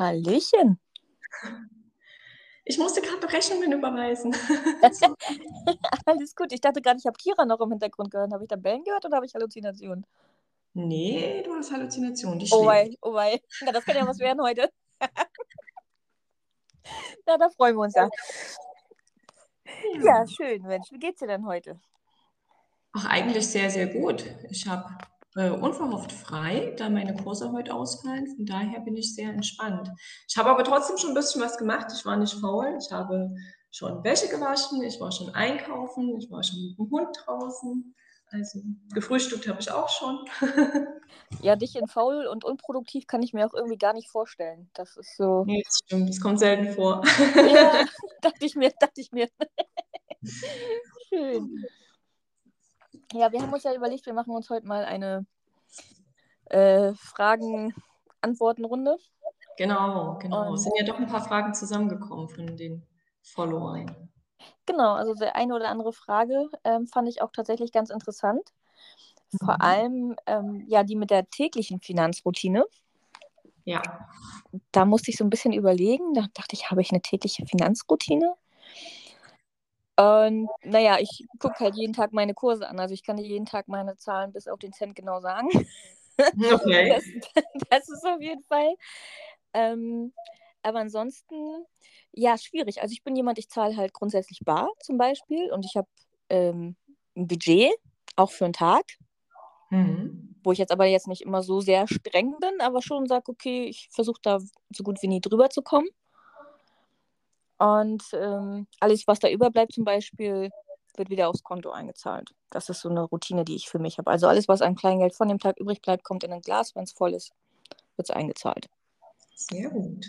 Hallöchen. Ich musste gerade Rechnungen überweisen. Alles gut. Ich dachte gerade, ich habe Kira noch im Hintergrund gehört. Habe ich da Bellen gehört oder habe ich Halluzinationen? Nee, du hast Halluzinationen. Oh wei, oh wei. Na, das kann ja was werden heute. Na, da freuen wir uns ja. Ja, schön, Mensch. Wie geht's dir denn heute? Ach, eigentlich sehr, sehr gut. Ich habe äh, unverhofft frei, da meine Kurse heute ausfallen. Von daher bin ich sehr entspannt. Ich habe aber trotzdem schon ein bisschen was gemacht. Ich war nicht faul. Ich habe schon Wäsche gewaschen. Ich war schon einkaufen. Ich war schon mit dem Hund draußen. Also gefrühstückt habe ich auch schon. Ja, dich in faul und unproduktiv kann ich mir auch irgendwie gar nicht vorstellen. Das ist so. Nee, das stimmt. Das kommt selten vor. Ja, dachte ich mir, dachte ich mir. Schön. Ja, wir haben uns ja überlegt, wir machen uns heute mal eine äh, Fragen-Antworten-Runde. Genau, genau. Und- Es sind ja doch ein paar Fragen zusammengekommen von den Followern. Genau, also die eine oder andere Frage ähm, fand ich auch tatsächlich ganz interessant. Vor Mhm. allem ähm, ja die mit der täglichen Finanzroutine. Ja, Da musste ich so ein bisschen überlegen. Da dachte ich, habe ich eine tägliche Finanzroutine? Und naja, ich gucke halt jeden Tag meine Kurse an. Also ich kann dir jeden Tag meine Zahlen bis auf den Cent genau sagen. okay. Das, das ist auf jeden Fall. Ähm, aber ansonsten, ja, schwierig. Also ich bin jemand, ich zahle halt grundsätzlich bar zum Beispiel und ich habe ähm, ein Budget, auch für einen Tag, Mhm. wo ich jetzt aber jetzt nicht immer so sehr streng bin, aber schon sage, okay, ich versuche da so gut wie nie drüber zu kommen. Und ähm, alles, was da überbleibt zum Beispiel, wird wieder aufs Konto eingezahlt. Das ist so eine Routine, die ich für mich habe. Also alles, was an Kleingeld von dem Tag übrig bleibt, kommt in ein Glas. Wenn es voll ist, wird es eingezahlt. Sehr gut.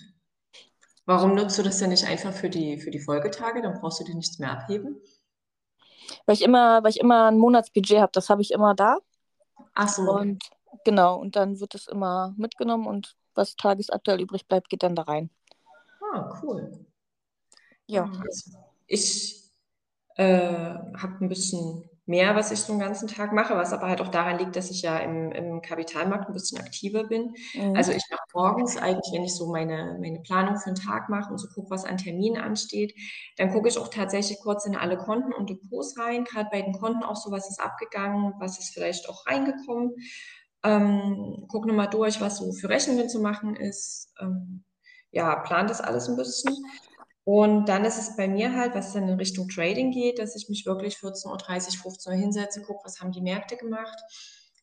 Warum nutzt du das denn nicht einfach für die, für die Folgetage? Dann brauchst du dir nichts mehr abheben. Weil ich immer, weil ich immer ein Monatsbudget habe, das habe ich immer da. Ach so. Und genau, und dann wird es immer mitgenommen und was tagesaktuell übrig bleibt, geht dann da rein. Ah, cool. Ja. Also ich äh, habe ein bisschen mehr, was ich so einen ganzen Tag mache, was aber halt auch daran liegt, dass ich ja im, im Kapitalmarkt ein bisschen aktiver bin. Mhm. Also ich mache morgens eigentlich, wenn ich so meine, meine Planung für den Tag mache und so gucke, was an Terminen ansteht, dann gucke ich auch tatsächlich kurz in alle Konten und Depots rein, gerade bei den Konten auch so, was ist abgegangen, was ist vielleicht auch reingekommen. Ähm, gucke nochmal durch, was so für Rechnungen zu machen ist. Ähm, ja, plan das alles ein bisschen. Und dann ist es bei mir halt, was dann in Richtung Trading geht, dass ich mich wirklich 14.30 Uhr, 15 Uhr hinsetze, gucke, was haben die Märkte gemacht,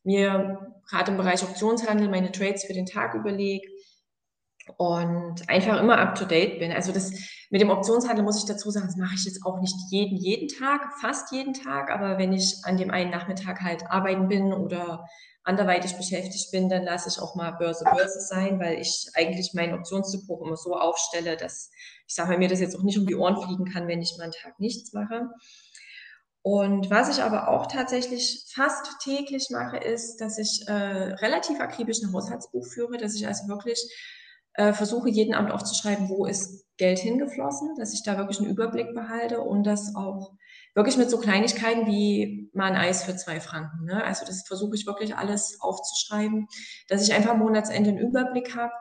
mir gerade im Bereich Optionshandel meine Trades für den Tag überlege und einfach immer up to date bin. Also das mit dem Optionshandel muss ich dazu sagen, das mache ich jetzt auch nicht jeden, jeden Tag, fast jeden Tag, aber wenn ich an dem einen Nachmittag halt arbeiten bin oder anderweitig beschäftigt bin, dann lasse ich auch mal Börse Börse sein, weil ich eigentlich mein Optionsdepot immer so aufstelle, dass ich sage mir das jetzt auch nicht um die Ohren fliegen kann, wenn ich mal einen Tag nichts mache. Und was ich aber auch tatsächlich fast täglich mache, ist, dass ich äh, relativ akribisch ein Haushaltsbuch führe, dass ich also wirklich äh, versuche, jeden Abend aufzuschreiben, wo ist Geld hingeflossen, dass ich da wirklich einen Überblick behalte und das auch wirklich mit so Kleinigkeiten wie mal ein Eis für zwei Franken. Ne? Also das versuche ich wirklich alles aufzuschreiben, dass ich einfach am Monatsende einen Überblick habe,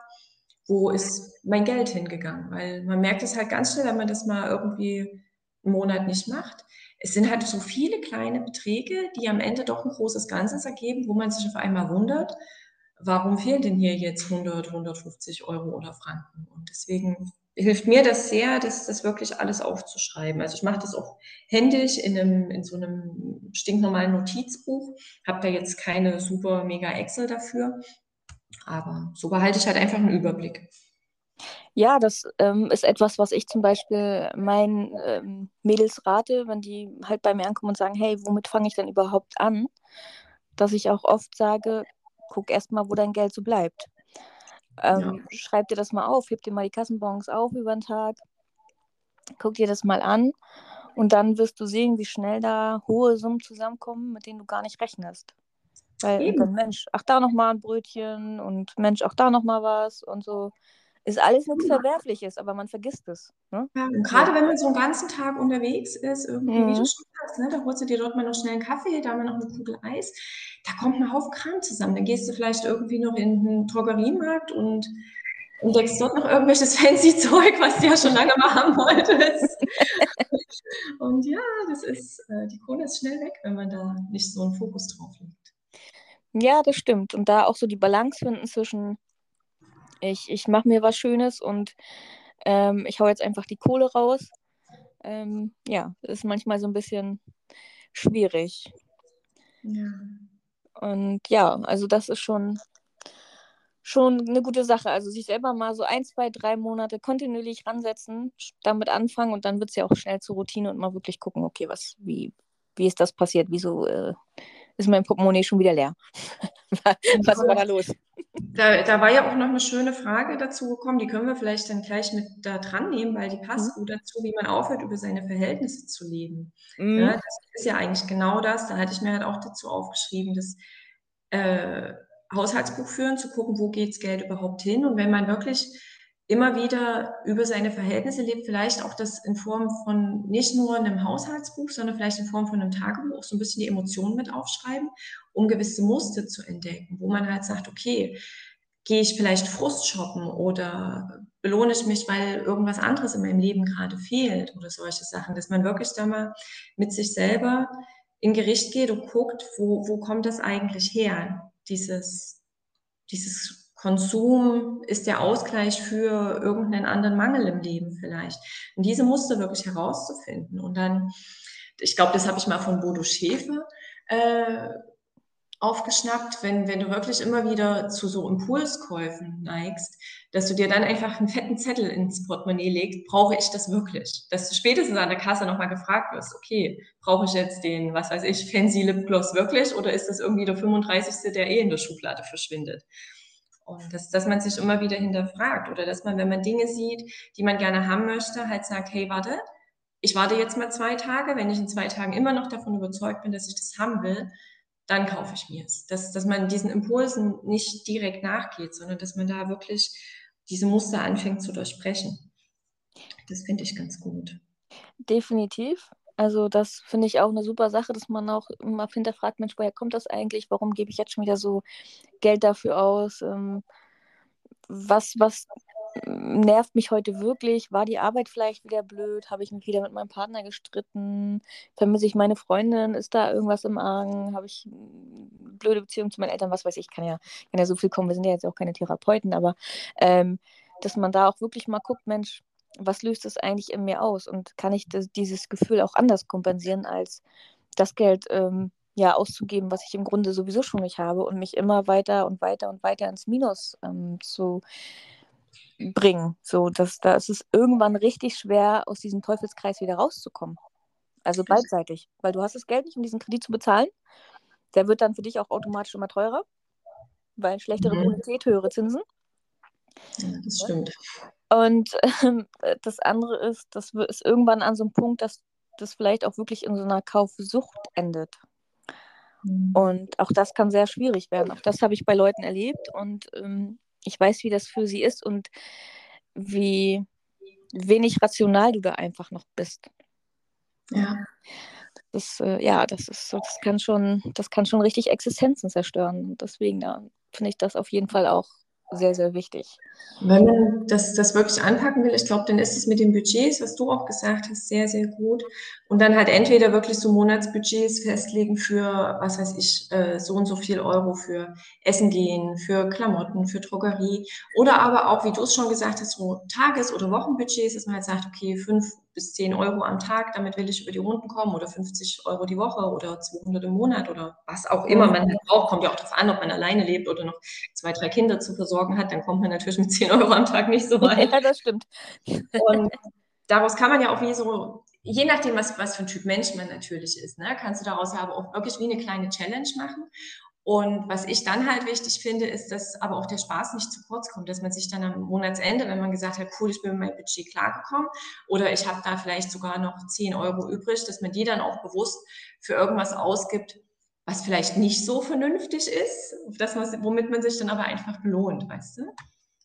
wo ist mein Geld hingegangen. Weil man merkt es halt ganz schnell, wenn man das mal irgendwie einen Monat nicht macht. Es sind halt so viele kleine Beträge, die am Ende doch ein großes Ganzes ergeben, wo man sich auf einmal wundert, warum fehlen denn hier jetzt 100, 150 Euro oder Franken? Und deswegen hilft mir das sehr, das, das wirklich alles aufzuschreiben. Also ich mache das auch händisch in, einem, in so einem stinknormalen Notizbuch, habe da jetzt keine super mega Excel dafür, aber so behalte ich halt einfach einen Überblick. Ja, das ähm, ist etwas, was ich zum Beispiel meinen ähm, Mädels rate, wenn die halt bei mir ankommen und sagen, hey, womit fange ich denn überhaupt an? Dass ich auch oft sage, guck erst mal, wo dein Geld so bleibt. Ähm, Schreib dir das mal auf, heb dir mal die Kassenbons auf über den Tag, guck dir das mal an und dann wirst du sehen, wie schnell da hohe Summen zusammenkommen, mit denen du gar nicht rechnest. Weil Mensch, ach da nochmal ein Brötchen und Mensch, auch da nochmal was und so. Ist alles nichts Verwerfliches, aber man vergisst es. Ne? Ja, und gerade wenn man so einen ganzen Tag unterwegs ist, irgendwie, wie du Mhm. schon sagst, ne, da holst du dir dort mal noch schnell einen Kaffee, da mal noch eine Kugel Eis, da kommt ein Haufen Kram zusammen. Dann gehst du vielleicht irgendwie noch in den Drogeriemarkt und entdeckst dort noch irgendwelches fancy Zeug, was du ja schon lange mal haben wolltest. Und ja, das ist, äh, die Kohle ist schnell weg, wenn man da nicht so einen Fokus drauf legt. Ja, das stimmt. Und da auch so die Balance finden zwischen, ich, ich mache mir was Schönes und ähm, ich hau jetzt einfach die Kohle raus. Ähm, ja, ist manchmal so ein bisschen schwierig. Ja. Und ja, also das ist schon, schon eine gute Sache. Also sich selber mal so ein, zwei, drei Monate kontinuierlich ransetzen, damit anfangen und dann wird es ja auch schnell zur Routine und mal wirklich gucken, okay, was, wie, wie ist das passiert? Wieso äh, ist mein Portemonnaie schon wieder leer? was war da los? Da, da, war ja auch noch eine schöne Frage dazu gekommen, die können wir vielleicht dann gleich mit da dran nehmen, weil die passt mhm. gut dazu, wie man aufhört, über seine Verhältnisse zu leben. Mhm. Ja, das ist ja eigentlich genau das. Da hatte ich mir halt auch dazu aufgeschrieben, dass äh, Haushaltsbuch führen, zu gucken, wo geht das Geld überhaupt hin. Und wenn man wirklich immer wieder über seine Verhältnisse lebt, vielleicht auch das in Form von nicht nur einem Haushaltsbuch, sondern vielleicht in Form von einem Tagebuch, so ein bisschen die Emotionen mit aufschreiben, um gewisse Muster zu entdecken, wo man halt sagt, okay, gehe ich vielleicht Frust shoppen oder belohne ich mich, weil irgendwas anderes in meinem Leben gerade fehlt oder solche Sachen, dass man wirklich da mal mit sich selber in Gericht geht und guckt, wo, wo kommt das eigentlich her, dieses, dieses Konsum ist der Ausgleich für irgendeinen anderen Mangel im Leben vielleicht. Und diese Muster wirklich herauszufinden. Und dann, ich glaube, das habe ich mal von Bodo Schäfer äh, aufgeschnappt, wenn, wenn du wirklich immer wieder zu so Impulskäufen neigst, dass du dir dann einfach einen fetten Zettel ins Portemonnaie legst, brauche ich das wirklich? Dass du spätestens an der Kasse nochmal gefragt wirst, okay, brauche ich jetzt den, was weiß ich, fancy Lipgloss wirklich oder ist das irgendwie der 35. der eh in der Schublade verschwindet? Und dass, dass man sich immer wieder hinterfragt oder dass man, wenn man Dinge sieht, die man gerne haben möchte, halt sagt, hey, warte, ich warte jetzt mal zwei Tage. Wenn ich in zwei Tagen immer noch davon überzeugt bin, dass ich das haben will, dann kaufe ich mir es. Dass, dass man diesen Impulsen nicht direkt nachgeht, sondern dass man da wirklich diese Muster anfängt zu durchbrechen. Das finde ich ganz gut. Definitiv. Also das finde ich auch eine super Sache, dass man auch immer hinterfragt, Mensch, woher kommt das eigentlich? Warum gebe ich jetzt schon wieder so Geld dafür aus? Ähm, was, was nervt mich heute wirklich? War die Arbeit vielleicht wieder blöd? Habe ich mich wieder mit meinem Partner gestritten? Vermisse ich meine Freundin? Ist da irgendwas im Argen? Habe ich eine blöde Beziehung zu meinen Eltern? Was weiß ich, kann ja, kann ja so viel kommen. Wir sind ja jetzt auch keine Therapeuten, aber ähm, dass man da auch wirklich mal guckt, Mensch, was löst es eigentlich in mir aus? Und kann ich das, dieses Gefühl auch anders kompensieren, als das Geld ähm, ja auszugeben, was ich im Grunde sowieso schon nicht habe und mich immer weiter und weiter und weiter ins Minus ähm, zu bringen. So, dass da ist es irgendwann richtig schwer, aus diesem Teufelskreis wieder rauszukommen. Also beidseitig. Weil du hast das Geld nicht, um diesen Kredit zu bezahlen. Der wird dann für dich auch automatisch immer teurer, weil schlechtere mhm. Bonität, höhere Zinsen. Ja, das stimmt. Und ähm, das andere ist, das ist irgendwann an so einem Punkt, dass das vielleicht auch wirklich in so einer Kaufsucht endet. Mhm. Und auch das kann sehr schwierig werden. Auch das habe ich bei Leuten erlebt und ähm, ich weiß, wie das für sie ist und wie wenig rational du da einfach noch bist. Ja. Das, äh, ja, das ist so, das kann schon, das kann schon richtig Existenzen zerstören. Deswegen ja, finde ich das auf jeden Fall auch sehr, sehr wichtig. Wenn man das, das wirklich anpacken will, ich glaube, dann ist es mit den Budgets, was du auch gesagt hast, sehr, sehr gut. Und dann halt entweder wirklich so Monatsbudgets festlegen für, was weiß ich, äh, so und so viel Euro für Essen gehen, für Klamotten, für Drogerie. Oder aber auch, wie du es schon gesagt hast, so Tages- oder Wochenbudgets, dass man halt sagt, okay, fünf bis 10 Euro am Tag, damit will ich über die Runden kommen oder 50 Euro die Woche oder 200 im Monat oder was auch immer man halt braucht. Kommt ja auch darauf an, ob man alleine lebt oder noch zwei, drei Kinder zu versorgen hat. Dann kommt man natürlich mit 10 Euro am Tag nicht so weit. Ja, das stimmt. Und daraus kann man ja auch wie so, je nachdem, was, was für ein Typ Mensch man natürlich ist, ne, kannst du daraus ja aber auch wirklich wie eine kleine Challenge machen. Und was ich dann halt wichtig finde, ist, dass aber auch der Spaß nicht zu kurz kommt, dass man sich dann am Monatsende, wenn man gesagt hat, cool, ich bin mit meinem Budget klargekommen oder ich habe da vielleicht sogar noch 10 Euro übrig, dass man die dann auch bewusst für irgendwas ausgibt, was vielleicht nicht so vernünftig ist, das, womit man sich dann aber einfach belohnt, weißt du?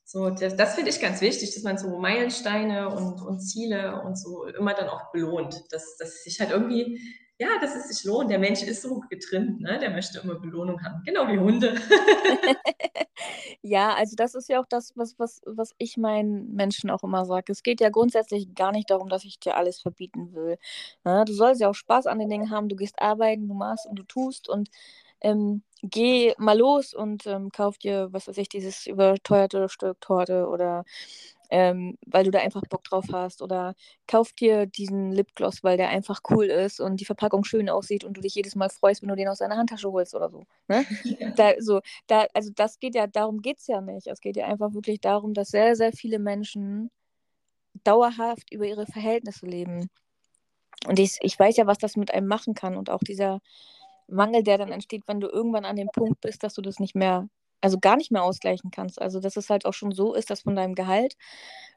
So, das, das finde ich ganz wichtig, dass man so Meilensteine und, und Ziele und so immer dann auch belohnt, dass, dass sich halt irgendwie ja, dass es sich lohnt. Der Mensch ist so getrimmt, ne? der möchte immer Belohnung haben. Genau wie Hunde. ja, also das ist ja auch das, was, was, was ich meinen Menschen auch immer sage. Es geht ja grundsätzlich gar nicht darum, dass ich dir alles verbieten will. Ne? Du sollst ja auch Spaß an den Dingen haben. Du gehst arbeiten, du machst und du tust und ähm, geh mal los und ähm, kauf dir, was weiß ich, dieses überteuerte Stück Torte oder ähm, weil du da einfach Bock drauf hast oder kauf dir diesen Lipgloss, weil der einfach cool ist und die Verpackung schön aussieht und du dich jedes Mal freust, wenn du den aus deiner Handtasche holst oder so. Ne? Ja. Da, so da, also das geht ja, darum geht es ja nicht. Es geht ja einfach wirklich darum, dass sehr, sehr viele Menschen dauerhaft über ihre Verhältnisse leben. Und ich, ich weiß ja, was das mit einem machen kann und auch dieser Mangel, der dann entsteht, wenn du irgendwann an dem Punkt bist, dass du das nicht mehr, also gar nicht mehr ausgleichen kannst. Also dass es halt auch schon so ist, dass von deinem Gehalt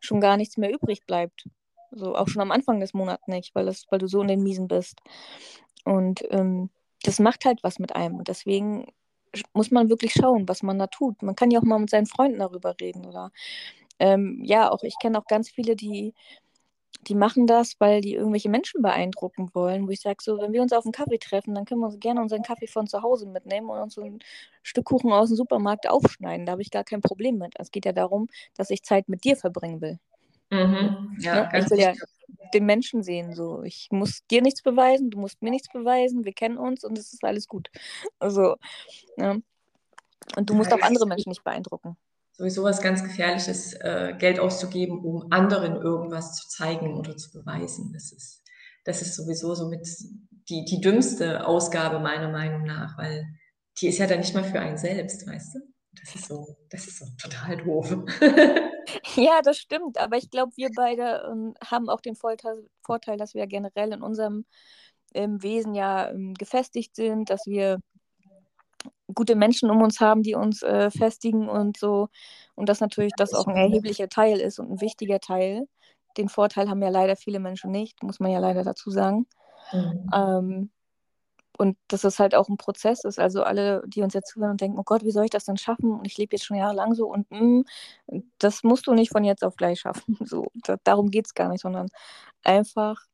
schon gar nichts mehr übrig bleibt. So auch schon am Anfang des Monats nicht, weil, das, weil du so in den Miesen bist. Und ähm, das macht halt was mit einem. Und deswegen muss man wirklich schauen, was man da tut. Man kann ja auch mal mit seinen Freunden darüber reden. Oder ähm, ja, auch ich kenne auch ganz viele, die die machen das, weil die irgendwelche Menschen beeindrucken wollen, wo ich sage, so, wenn wir uns auf einen Kaffee treffen, dann können wir uns gerne unseren Kaffee von zu Hause mitnehmen und uns so ein Stück Kuchen aus dem Supermarkt aufschneiden. Da habe ich gar kein Problem mit. Es geht ja darum, dass ich Zeit mit dir verbringen will. Mhm. Ja, ne? Ich will ja den Menschen sehen. So. Ich muss dir nichts beweisen, du musst mir nichts beweisen, wir kennen uns und es ist alles gut. Also, ne? Und du musst auch andere Menschen nicht beeindrucken sowieso was ganz Gefährliches, äh, Geld auszugeben, um anderen irgendwas zu zeigen oder zu beweisen. Das ist, das ist sowieso somit die, die dümmste Ausgabe meiner Meinung nach, weil die ist ja dann nicht mal für einen selbst, weißt du? Das ist so, das ist so total doof. ja, das stimmt. Aber ich glaube, wir beide ähm, haben auch den Vorteil, dass wir generell in unserem ähm, Wesen ja ähm, gefestigt sind, dass wir gute Menschen um uns haben, die uns äh, festigen und so. Und dass natürlich das auch ein erheblicher Teil ist und ein wichtiger Teil. Den Vorteil haben ja leider viele Menschen nicht, muss man ja leider dazu sagen. Mhm. Ähm, und dass es halt auch ein Prozess ist. Also alle, die uns jetzt zuhören und denken, oh Gott, wie soll ich das denn schaffen? Und ich lebe jetzt schon jahrelang so und mh, mm, das musst du nicht von jetzt auf gleich schaffen. So, da, darum geht es gar nicht, sondern einfach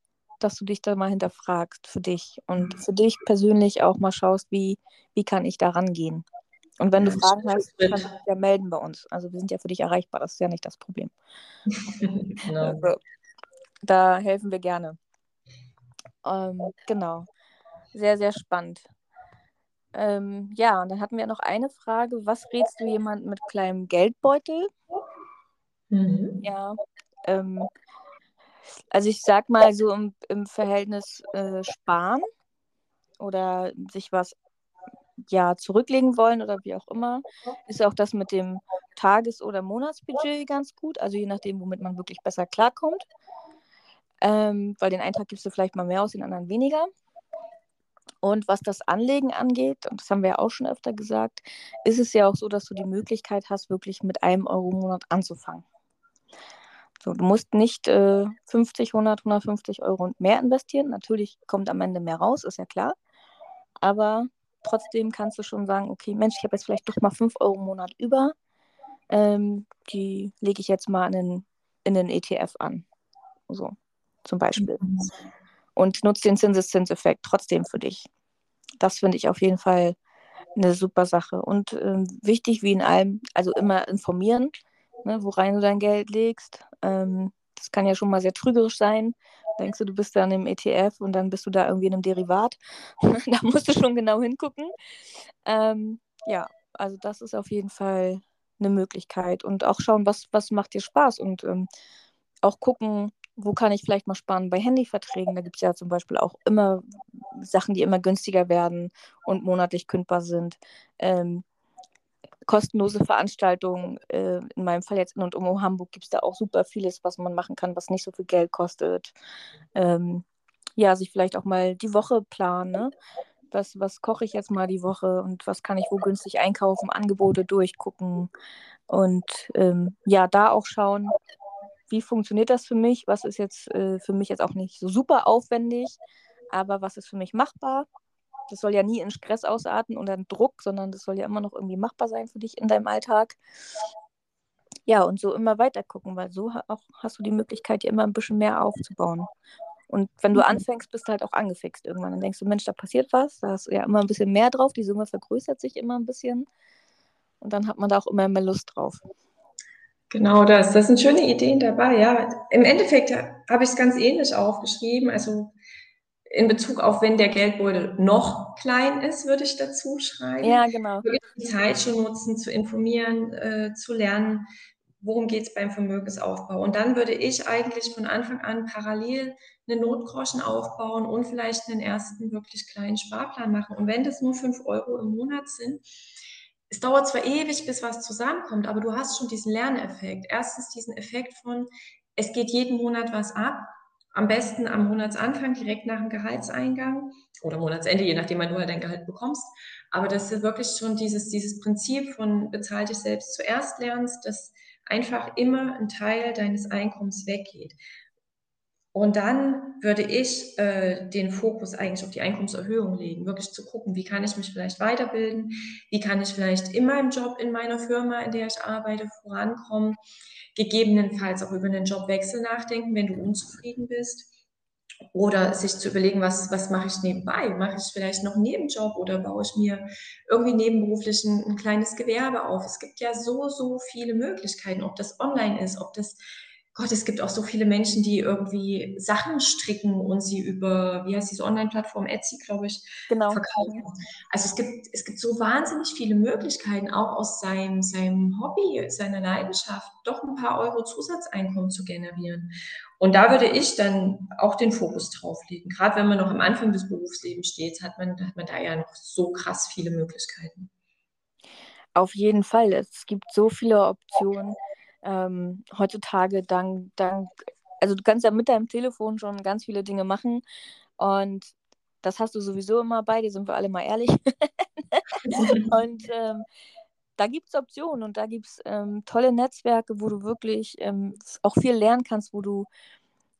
dass du dich da mal hinterfragst für dich und mhm. für dich persönlich auch mal schaust, wie, wie kann ich da rangehen. Und wenn du Fragen hast, kannst du dich ja melden bei uns. Also wir sind ja für dich erreichbar, das ist ja nicht das Problem. genau. also, da helfen wir gerne. Ähm, genau. Sehr, sehr spannend. Ähm, ja, und dann hatten wir noch eine Frage. Was rätst du jemandem mit kleinem Geldbeutel? Mhm. Ja. Ähm, also ich sag mal so im, im Verhältnis äh, sparen oder sich was ja zurücklegen wollen oder wie auch immer, ist auch das mit dem Tages- oder Monatsbudget ganz gut. Also je nachdem, womit man wirklich besser klarkommt. Ähm, weil den einen Tag gibst du vielleicht mal mehr aus, den anderen weniger. Und was das Anlegen angeht, und das haben wir ja auch schon öfter gesagt, ist es ja auch so, dass du die Möglichkeit hast, wirklich mit einem Euro im Monat anzufangen. So, du musst nicht äh, 50, 100, 150 Euro und mehr investieren. Natürlich kommt am Ende mehr raus, ist ja klar. Aber trotzdem kannst du schon sagen, okay, Mensch, ich habe jetzt vielleicht doch mal 5 Euro im Monat über. Ähm, die lege ich jetzt mal in den, in den ETF an. So, zum Beispiel. Und nutze den Zinseszinseffekt trotzdem für dich. Das finde ich auf jeden Fall eine super Sache. Und ähm, wichtig wie in allem, also immer informieren ne, worein du dein Geld legst. Ähm, das kann ja schon mal sehr trügerisch sein. Denkst du, du bist da in einem ETF und dann bist du da irgendwie in einem Derivat. da musst du schon genau hingucken. Ähm, ja, also das ist auf jeden Fall eine Möglichkeit. Und auch schauen, was, was macht dir Spaß und ähm, auch gucken, wo kann ich vielleicht mal sparen bei Handyverträgen. Da gibt es ja zum Beispiel auch immer Sachen, die immer günstiger werden und monatlich kündbar sind. Ähm, kostenlose Veranstaltungen. Äh, in meinem Fall jetzt in und um Hamburg gibt es da auch super vieles, was man machen kann, was nicht so viel Geld kostet. Ähm, ja, sich vielleicht auch mal die Woche planen. Ne? Was, was koche ich jetzt mal die Woche und was kann ich wo günstig einkaufen, Angebote durchgucken und ähm, ja, da auch schauen, wie funktioniert das für mich, was ist jetzt äh, für mich jetzt auch nicht so super aufwendig, aber was ist für mich machbar das soll ja nie in Stress ausarten und dann Druck, sondern das soll ja immer noch irgendwie machbar sein für dich in deinem Alltag. Ja, und so immer weiter gucken, weil so auch hast du die Möglichkeit, dir immer ein bisschen mehr aufzubauen Und wenn du mhm. anfängst, bist du halt auch angefixt irgendwann. Dann denkst du, Mensch, da passiert was, da hast du ja immer ein bisschen mehr drauf, die Summe vergrößert sich immer ein bisschen. Und dann hat man da auch immer mehr Lust drauf. Genau das. Das sind schöne Ideen dabei, ja. Im Endeffekt habe ich es ganz ähnlich aufgeschrieben. Also in Bezug auf, wenn der Geldbeutel noch klein ist, würde ich dazu schreiben. Ja, genau. Wirklich die Zeit schon nutzen, zu informieren, äh, zu lernen, worum geht es beim Vermögensaufbau. Und dann würde ich eigentlich von Anfang an parallel eine Notgroschen aufbauen und vielleicht einen ersten wirklich kleinen Sparplan machen. Und wenn das nur fünf Euro im Monat sind, es dauert zwar ewig, bis was zusammenkommt, aber du hast schon diesen Lerneffekt. Erstens diesen Effekt von, es geht jeden Monat was ab am besten am Monatsanfang, direkt nach dem Gehaltseingang oder Monatsende, je nachdem, wann du halt dein Gehalt bekommst. Aber dass du wirklich schon dieses, dieses Prinzip von bezahl dich selbst zuerst lernst, dass einfach immer ein Teil deines Einkommens weggeht. Und dann würde ich äh, den Fokus eigentlich auf die Einkommenserhöhung legen, wirklich zu gucken, wie kann ich mich vielleicht weiterbilden, wie kann ich vielleicht in meinem Job, in meiner Firma, in der ich arbeite, vorankommen, gegebenenfalls auch über einen Jobwechsel nachdenken, wenn du unzufrieden bist. Oder sich zu überlegen, was, was mache ich nebenbei? Mache ich vielleicht noch einen Nebenjob oder baue ich mir irgendwie nebenberuflich ein, ein kleines Gewerbe auf? Es gibt ja so, so viele Möglichkeiten, ob das online ist, ob das Gott, es gibt auch so viele Menschen, die irgendwie Sachen stricken und sie über, wie heißt diese Online-Plattform, Etsy, glaube ich, genau. verkaufen. Also es gibt, es gibt so wahnsinnig viele Möglichkeiten, auch aus seinem, seinem Hobby, seiner Leidenschaft, doch ein paar Euro Zusatzeinkommen zu generieren. Und da würde ich dann auch den Fokus drauf legen. Gerade wenn man noch am Anfang des Berufslebens steht, hat man, hat man da ja noch so krass viele Möglichkeiten. Auf jeden Fall. Es gibt so viele Optionen ähm, heutzutage dank, dank, also du kannst ja mit deinem Telefon schon ganz viele Dinge machen und das hast du sowieso immer bei dir, sind wir alle mal ehrlich. und ähm, da gibt es Optionen und da gibt es ähm, tolle Netzwerke, wo du wirklich ähm, auch viel lernen kannst, wo du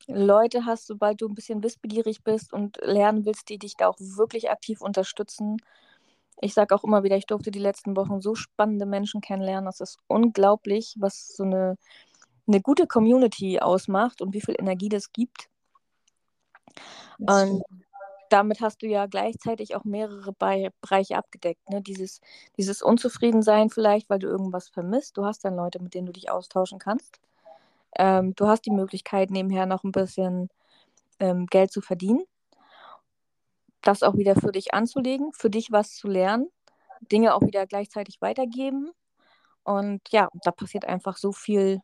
Leute hast, sobald du ein bisschen wissbegierig bist und lernen willst, die dich da auch wirklich aktiv unterstützen ich sage auch immer wieder, ich durfte die letzten Wochen so spannende Menschen kennenlernen. Das ist unglaublich, was so eine, eine gute Community ausmacht und wie viel Energie das gibt. Und damit hast du ja gleichzeitig auch mehrere Bereiche abgedeckt. Ne? Dieses, dieses Unzufriedensein vielleicht, weil du irgendwas vermisst. Du hast dann Leute, mit denen du dich austauschen kannst. Ähm, du hast die Möglichkeit, nebenher noch ein bisschen ähm, Geld zu verdienen das auch wieder für dich anzulegen, für dich was zu lernen, Dinge auch wieder gleichzeitig weitergeben. Und ja, da passiert einfach so viel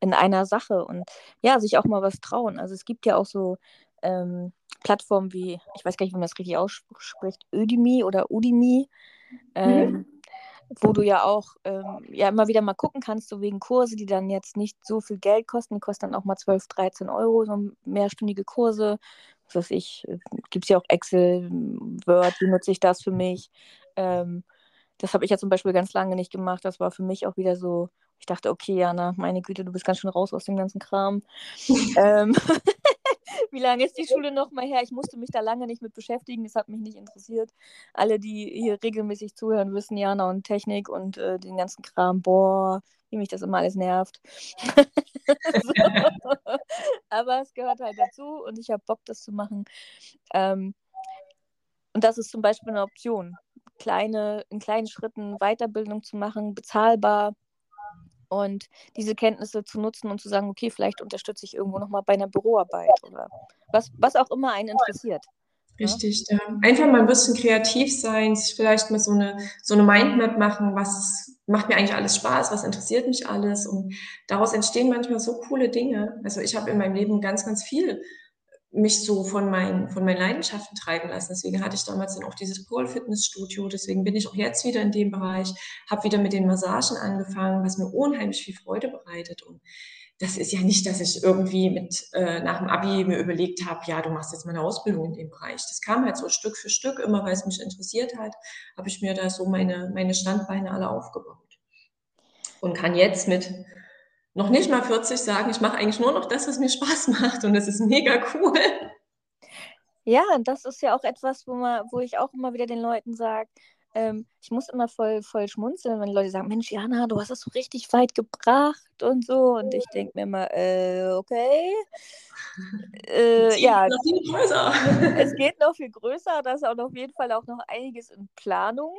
in einer Sache und ja, sich auch mal was trauen. Also es gibt ja auch so ähm, Plattformen wie, ich weiß gar nicht, wie man das richtig ausspricht, Udemy oder Udemy, ähm, mhm. wo du ja auch ähm, ja immer wieder mal gucken kannst, so wegen Kurse, die dann jetzt nicht so viel Geld kosten, die kosten dann auch mal 12, 13 Euro, so mehrstündige Kurse was ich, äh, gibt es ja auch Excel, Word, wie nutze ich das für mich? Ähm, das habe ich ja zum Beispiel ganz lange nicht gemacht. Das war für mich auch wieder so, ich dachte, okay, Jana, meine Güte, du bist ganz schön raus aus dem ganzen Kram. ähm, wie lange ist die Schule noch mal her? Ich musste mich da lange nicht mit beschäftigen, das hat mich nicht interessiert. Alle, die hier regelmäßig zuhören, wissen Jana und Technik und äh, den ganzen Kram, boah, wie mich das immer alles nervt. so. Aber es gehört halt dazu und ich habe Bock, das zu machen. Ähm, und das ist zum Beispiel eine Option, kleine, in kleinen Schritten Weiterbildung zu machen, bezahlbar und diese Kenntnisse zu nutzen und zu sagen, okay, vielleicht unterstütze ich irgendwo nochmal bei einer Büroarbeit oder was, was auch immer einen interessiert. Richtig, ja. Einfach mal ein bisschen kreativ sein, sich vielleicht mal so eine, so eine Mindmap machen, was macht mir eigentlich alles Spaß, was interessiert mich alles und daraus entstehen manchmal so coole Dinge. Also ich habe in meinem Leben ganz, ganz viel mich so von meinen, von meinen Leidenschaften treiben lassen. Deswegen hatte ich damals dann auch dieses Pole Fitnessstudio. Deswegen bin ich auch jetzt wieder in dem Bereich, habe wieder mit den Massagen angefangen, was mir unheimlich viel Freude bereitet. Und das ist ja nicht, dass ich irgendwie mit äh, nach dem Abi mir überlegt habe, ja, du machst jetzt mal eine Ausbildung in dem Bereich. Das kam halt so Stück für Stück, immer weil es mich interessiert hat, habe ich mir da so meine, meine Standbeine alle aufgebaut. Und kann jetzt mit noch nicht mal 40 sagen, ich mache eigentlich nur noch das, was mir Spaß macht und das ist mega cool. Ja, das ist ja auch etwas, wo, man, wo ich auch immer wieder den Leuten sage, ähm, ich muss immer voll, voll schmunzeln, wenn Leute sagen, Mensch, Jana, du hast das so richtig weit gebracht und so. Und ich denke mir immer, äh, okay. Äh, ja, noch viel größer. es geht noch viel größer. Da ist auch auf jeden Fall auch noch einiges in Planung.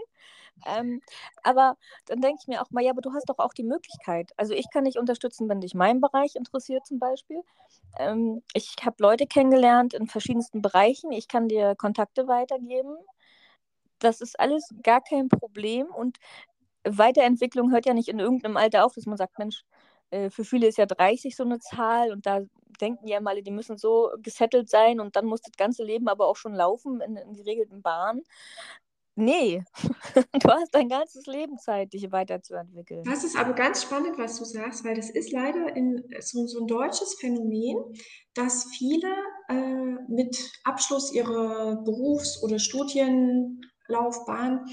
Ähm, aber dann denke ich mir auch mal, ja, aber du hast doch auch die Möglichkeit. Also ich kann dich unterstützen, wenn dich mein Bereich interessiert zum Beispiel. Ähm, ich habe Leute kennengelernt in verschiedensten Bereichen. Ich kann dir Kontakte weitergeben. Das ist alles gar kein Problem. Und Weiterentwicklung hört ja nicht in irgendeinem Alter auf, dass man sagt, Mensch, äh, für viele ist ja 30 so eine Zahl und da denken ja mal, die müssen so gesettelt sein und dann muss das ganze Leben aber auch schon laufen in, in geregelten Bahnen. Nee, du hast dein ganzes Leben Zeit, dich weiterzuentwickeln. Das ist aber ganz spannend, was du sagst, weil das ist leider in, so, so ein deutsches Phänomen, dass viele äh, mit Abschluss ihrer Berufs- oder Studienlaufbahn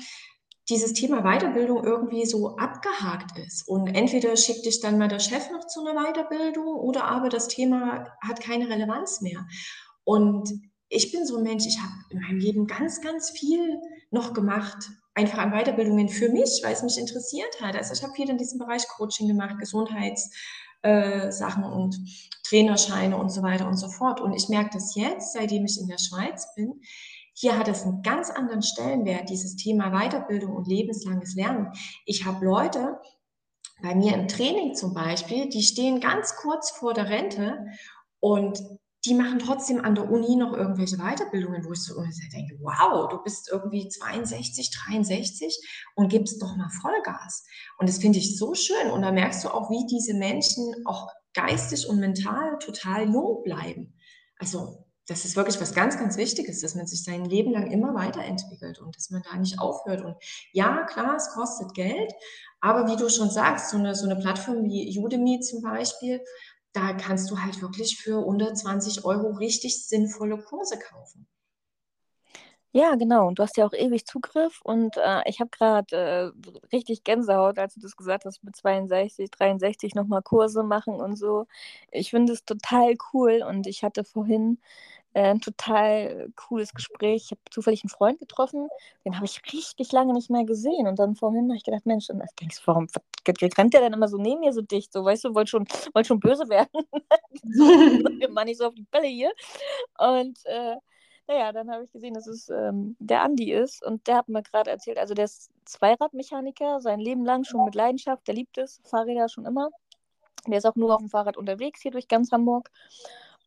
dieses Thema Weiterbildung irgendwie so abgehakt ist. Und entweder schickt dich dann mal der Chef noch zu einer Weiterbildung oder aber das Thema hat keine Relevanz mehr. Und ich bin so ein Mensch, ich habe in meinem Leben ganz, ganz viel noch gemacht, einfach an Weiterbildungen für mich, weil es mich interessiert hat. Also ich habe viel in diesem Bereich Coaching gemacht, Gesundheitssachen äh, und Trainerscheine und so weiter und so fort. Und ich merke das jetzt, seitdem ich in der Schweiz bin, hier hat es einen ganz anderen Stellenwert, dieses Thema Weiterbildung und lebenslanges Lernen. Ich habe Leute bei mir im Training zum Beispiel, die stehen ganz kurz vor der Rente und die machen trotzdem an der Uni noch irgendwelche Weiterbildungen, wo ich so denke, wow, du bist irgendwie 62, 63 und gibst doch mal Vollgas. Und das finde ich so schön. Und da merkst du auch, wie diese Menschen auch geistig und mental total jung bleiben. Also das ist wirklich was ganz, ganz Wichtiges, dass man sich sein Leben lang immer weiterentwickelt und dass man da nicht aufhört. Und ja, klar, es kostet Geld, aber wie du schon sagst, so eine, so eine Plattform wie Udemy zum Beispiel, da kannst du halt wirklich für unter 20 Euro richtig sinnvolle Kurse kaufen. Ja, genau. Und du hast ja auch ewig Zugriff. Und äh, ich habe gerade äh, richtig Gänsehaut, als du das gesagt hast, mit 62, 63 nochmal Kurse machen und so. Ich finde es total cool. Und ich hatte vorhin ein total cooles Gespräch. Ich habe zufällig einen Freund getroffen, den habe ich richtig lange nicht mehr gesehen. Und dann vorhin habe ich gedacht, Mensch, und ich denke, warum rennt der denn immer so neben mir so dicht? So, weißt du, wollte schon, wollt schon böse werden. Mann, nicht so auf die Bälle hier. Und äh, naja, dann habe ich gesehen, dass es ähm, der Andi ist und der hat mir gerade erzählt, also der ist Zweiradmechaniker, sein Leben lang schon mit Leidenschaft, der liebt es, Fahrräder schon immer. Der ist auch nur auf dem Fahrrad unterwegs hier durch ganz Hamburg.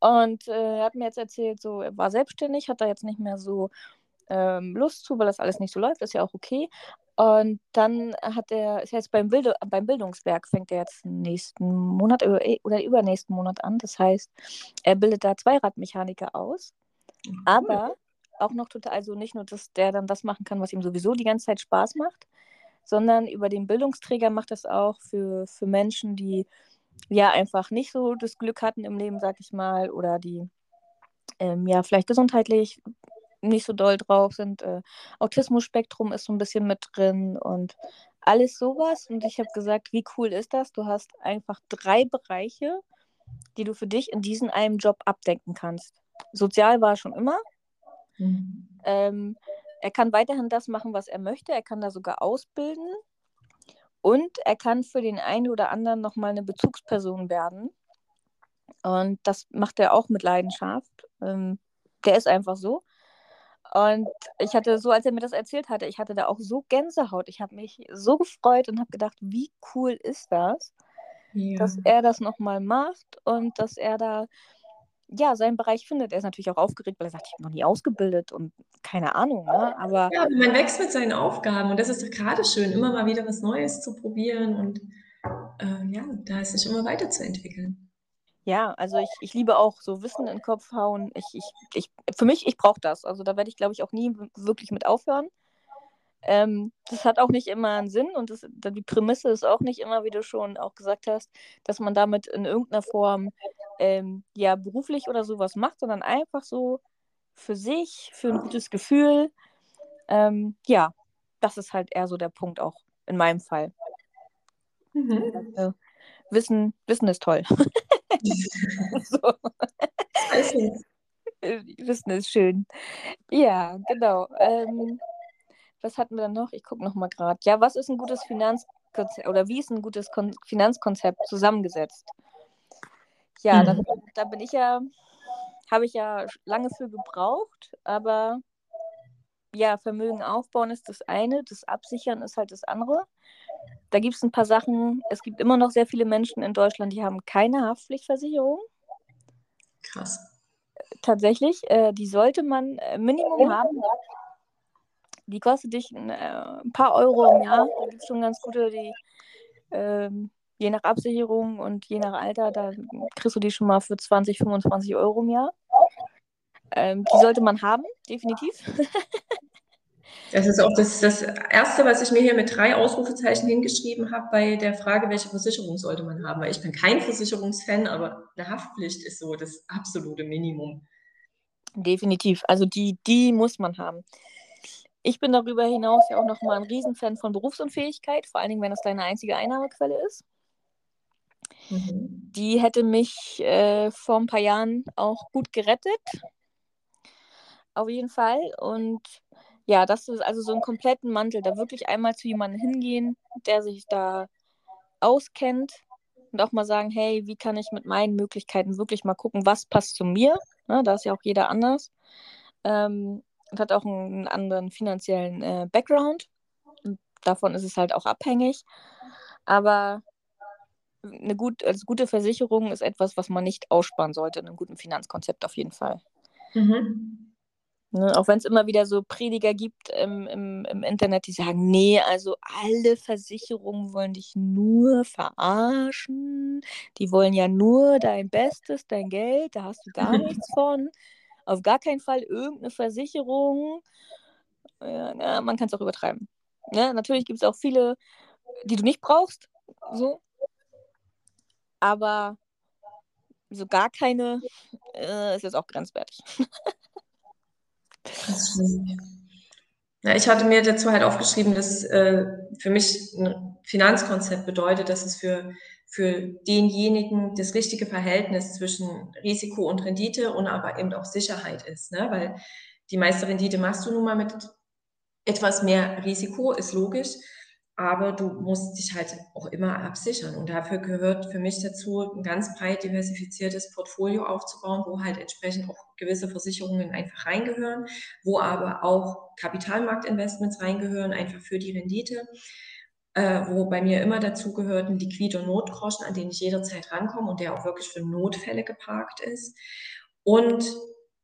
Und äh, er hat mir jetzt erzählt, so, er war selbstständig, hat da jetzt nicht mehr so ähm, Lust zu, weil das alles nicht so läuft, ist ja auch okay. Und dann hat er, ist jetzt beim, Bild beim Bildungswerk, fängt er jetzt nächsten Monat äh, oder übernächsten Monat an. Das heißt, er bildet da Zweiradmechaniker aus. Cool. Aber auch noch total, also nicht nur, dass der dann das machen kann, was ihm sowieso die ganze Zeit Spaß macht, sondern über den Bildungsträger macht das auch für, für Menschen, die ja einfach nicht so das Glück hatten im Leben, sag ich mal, oder die ähm, ja vielleicht gesundheitlich nicht so doll drauf sind. Äh, Autismus-Spektrum ist so ein bisschen mit drin und alles sowas. Und ich habe gesagt, wie cool ist das? Du hast einfach drei Bereiche, die du für dich in diesem einen Job abdenken kannst. Sozial war schon immer. Mhm. Ähm, er kann weiterhin das machen, was er möchte. Er kann da sogar ausbilden. Und er kann für den einen oder anderen nochmal eine Bezugsperson werden. Und das macht er auch mit Leidenschaft. Ähm, der ist einfach so. Und ich hatte so, als er mir das erzählt hatte, ich hatte da auch so Gänsehaut. Ich habe mich so gefreut und habe gedacht, wie cool ist das, ja. dass er das nochmal macht und dass er da ja, seinen Bereich findet. Er ist natürlich auch aufgeregt, weil er sagt, ich habe noch nie ausgebildet und keine Ahnung. Ne? Aber ja, man wächst mit seinen Aufgaben und das ist doch gerade schön, immer mal wieder was Neues zu probieren und äh, ja, da ist sich immer weiterzuentwickeln. Ja, also ich, ich liebe auch so Wissen in den Kopf hauen. Ich, ich, ich, für mich, ich brauche das. Also da werde ich, glaube ich, auch nie wirklich mit aufhören. Ähm, das hat auch nicht immer einen Sinn und das, die Prämisse ist auch nicht immer, wie du schon auch gesagt hast, dass man damit in irgendeiner Form ähm, ja beruflich oder sowas macht, sondern einfach so für sich, für ein gutes Gefühl. Ähm, ja, das ist halt eher so der Punkt auch in meinem Fall. Mhm. Also, Wissen, Wissen ist toll. so. Wissen ist schön. Ja, genau. Ähm, was hatten wir dann noch? Ich gucke noch mal gerade. Ja, was ist ein gutes Finanzkonzept oder wie ist ein gutes Kon Finanzkonzept zusammengesetzt? Ja, Mhm. dann, da bin ich ja, habe ich ja lange für gebraucht, aber ja, Vermögen aufbauen ist das eine, das Absichern ist halt das andere. Da gibt es ein paar Sachen. Es gibt immer noch sehr viele Menschen in Deutschland, die haben keine Haftpflichtversicherung. Krass. Tatsächlich, äh, die sollte man äh, Minimum haben. Die kostet dich ein, äh, ein paar Euro im Jahr. Da gibt es schon ganz gute, die ähm, je nach Absicherung und je nach Alter, da kriegst du die schon mal für 20, 25 Euro im Jahr. Ähm, die sollte man haben, definitiv. Das ist auch das, das Erste, was ich mir hier mit drei Ausrufezeichen hingeschrieben habe bei der Frage, welche Versicherung sollte man haben. Weil ich bin kein Versicherungsfan, aber eine Haftpflicht ist so das absolute Minimum. Definitiv. Also die, die muss man haben. Ich bin darüber hinaus ja auch nochmal ein Riesenfan von Berufsunfähigkeit, vor allen Dingen, wenn das deine einzige Einnahmequelle ist. Mhm. Die hätte mich äh, vor ein paar Jahren auch gut gerettet. Auf jeden Fall. Und ja, das ist also so einen kompletten Mantel, da wirklich einmal zu jemandem hingehen, der sich da auskennt und auch mal sagen, hey, wie kann ich mit meinen Möglichkeiten wirklich mal gucken, was passt zu mir? Ne, da ist ja auch jeder anders. Ähm, und hat auch einen anderen finanziellen äh, Background. Und davon ist es halt auch abhängig. Aber eine gut, also gute Versicherung ist etwas, was man nicht aussparen sollte in einem guten Finanzkonzept auf jeden Fall. Mhm. Ne, auch wenn es immer wieder so Prediger gibt im, im, im Internet, die sagen, nee, also alle Versicherungen wollen dich nur verarschen. Die wollen ja nur dein Bestes, dein Geld, da hast du gar nichts von. Auf gar keinen Fall irgendeine Versicherung. Ja, ja, man kann es auch übertreiben. Ne? Natürlich gibt es auch viele, die du nicht brauchst. So. Aber so gar keine äh, ist jetzt auch grenzwertig. Ja, ich hatte mir dazu halt aufgeschrieben, dass äh, für mich ein Finanzkonzept bedeutet, dass es für, für denjenigen das richtige Verhältnis zwischen Risiko und Rendite und aber eben auch Sicherheit ist. Ne? Weil die meiste Rendite machst du nun mal mit etwas mehr Risiko, ist logisch, aber du musst dich halt auch immer absichern. Und dafür gehört für mich dazu, ein ganz breit diversifiziertes Portfolio aufzubauen, wo halt entsprechend auch gewisse Versicherungen einfach reingehören, wo aber auch Kapitalmarktinvestments reingehören, einfach für die Rendite. Äh, wo bei mir immer dazu gehört ein liquider Notgroschen, an den ich jederzeit rankomme und der auch wirklich für Notfälle geparkt ist. Und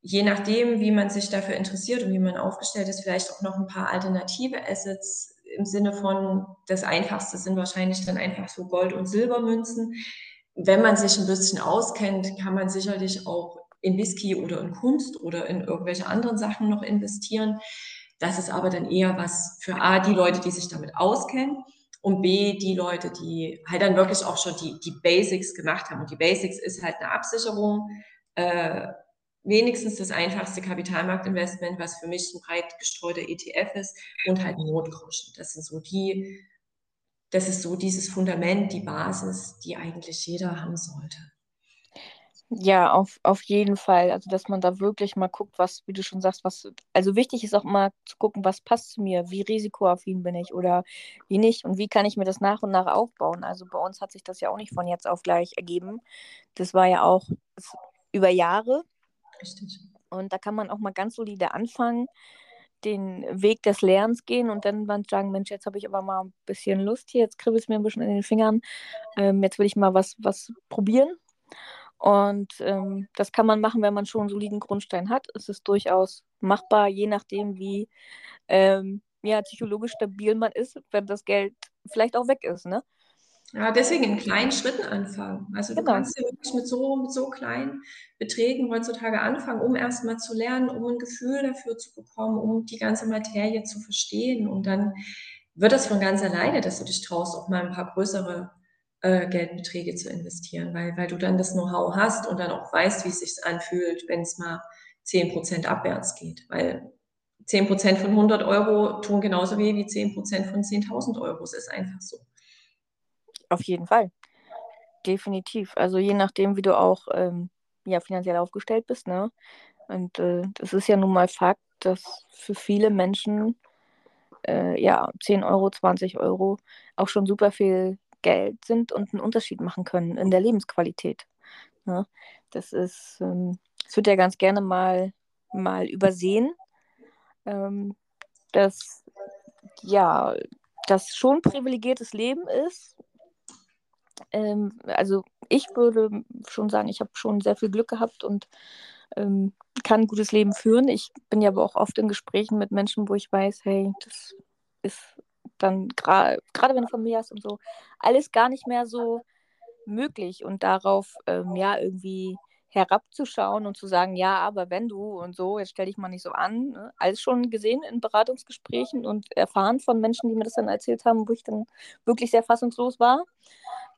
je nachdem, wie man sich dafür interessiert und wie man aufgestellt ist, vielleicht auch noch ein paar alternative Assets im Sinne von, das Einfachste sind wahrscheinlich dann einfach so Gold- und Silbermünzen. Wenn man sich ein bisschen auskennt, kann man sicherlich auch in Whisky oder in Kunst oder in irgendwelche anderen Sachen noch investieren. Das ist aber dann eher was für A, die Leute, die sich damit auskennen und B, die Leute, die halt dann wirklich auch schon die, die Basics gemacht haben. Und die Basics ist halt eine Absicherung, äh, wenigstens das einfachste Kapitalmarktinvestment, was für mich ein breit gestreuter ETF ist und halt Notgroschen. Das sind so die, das ist so dieses Fundament, die Basis, die eigentlich jeder haben sollte. Ja, auf, auf jeden Fall. Also, dass man da wirklich mal guckt, was, wie du schon sagst, was, also wichtig ist auch mal zu gucken, was passt zu mir, wie risikoaffin bin ich oder wie nicht und wie kann ich mir das nach und nach aufbauen. Also bei uns hat sich das ja auch nicht von jetzt auf gleich ergeben. Das war ja auch über Jahre. Richtig. Und da kann man auch mal ganz solide anfangen, den Weg des Lernens gehen und dann sagen, Mensch, jetzt habe ich aber mal ein bisschen Lust hier, jetzt kribbelt es mir ein bisschen in den Fingern, ähm, jetzt will ich mal was, was probieren. Und ähm, das kann man machen, wenn man schon einen soliden Grundstein hat. Es ist durchaus machbar, je nachdem, wie ähm, ja, psychologisch stabil man ist, wenn das Geld vielleicht auch weg ist. Ne? Ja, deswegen in kleinen Schritten anfangen. Also du Genau. kannst ja wirklich mit so, mit so kleinen Beträgen heutzutage anfangen, um erstmal zu lernen, um ein Gefühl dafür zu bekommen, um die ganze Materie zu verstehen. Und dann wird das von ganz alleine, dass du dich traust, auch mal ein paar größere äh, Geldbeträge zu investieren, weil, weil du dann das Know-how hast und dann auch weißt, wie es sich anfühlt, wenn es mal 10% abwärts geht. Weil 10% von 100 Euro tun genauso weh wie 10% von 10.000 Euro. Es ist einfach so. Auf jeden Fall. Definitiv. Also je nachdem, wie du auch ähm, ja, finanziell aufgestellt bist. Ne? Und äh, das ist ja nun mal Fakt, dass für viele Menschen äh, ja, 10 Euro, 20 Euro auch schon super viel Geld sind und einen Unterschied machen können in der Lebensqualität. Ja, das ist, ähm, das wird ja ganz gerne mal, mal übersehen, ähm, dass ja, das schon privilegiertes Leben ist. Ähm, also ich würde schon sagen, ich habe schon sehr viel Glück gehabt und ähm, kann ein gutes Leben führen. Ich bin ja aber auch oft in Gesprächen mit Menschen, wo ich weiß, hey, das ist dann gerade, gerade wenn du Familie hast und so, alles gar nicht mehr so möglich und darauf ähm, ja irgendwie herabzuschauen und zu sagen, ja, aber wenn du und so, jetzt stell dich mal nicht so an. Ne? Alles schon gesehen in Beratungsgesprächen und erfahren von Menschen, die mir das dann erzählt haben, wo ich dann wirklich sehr fassungslos war.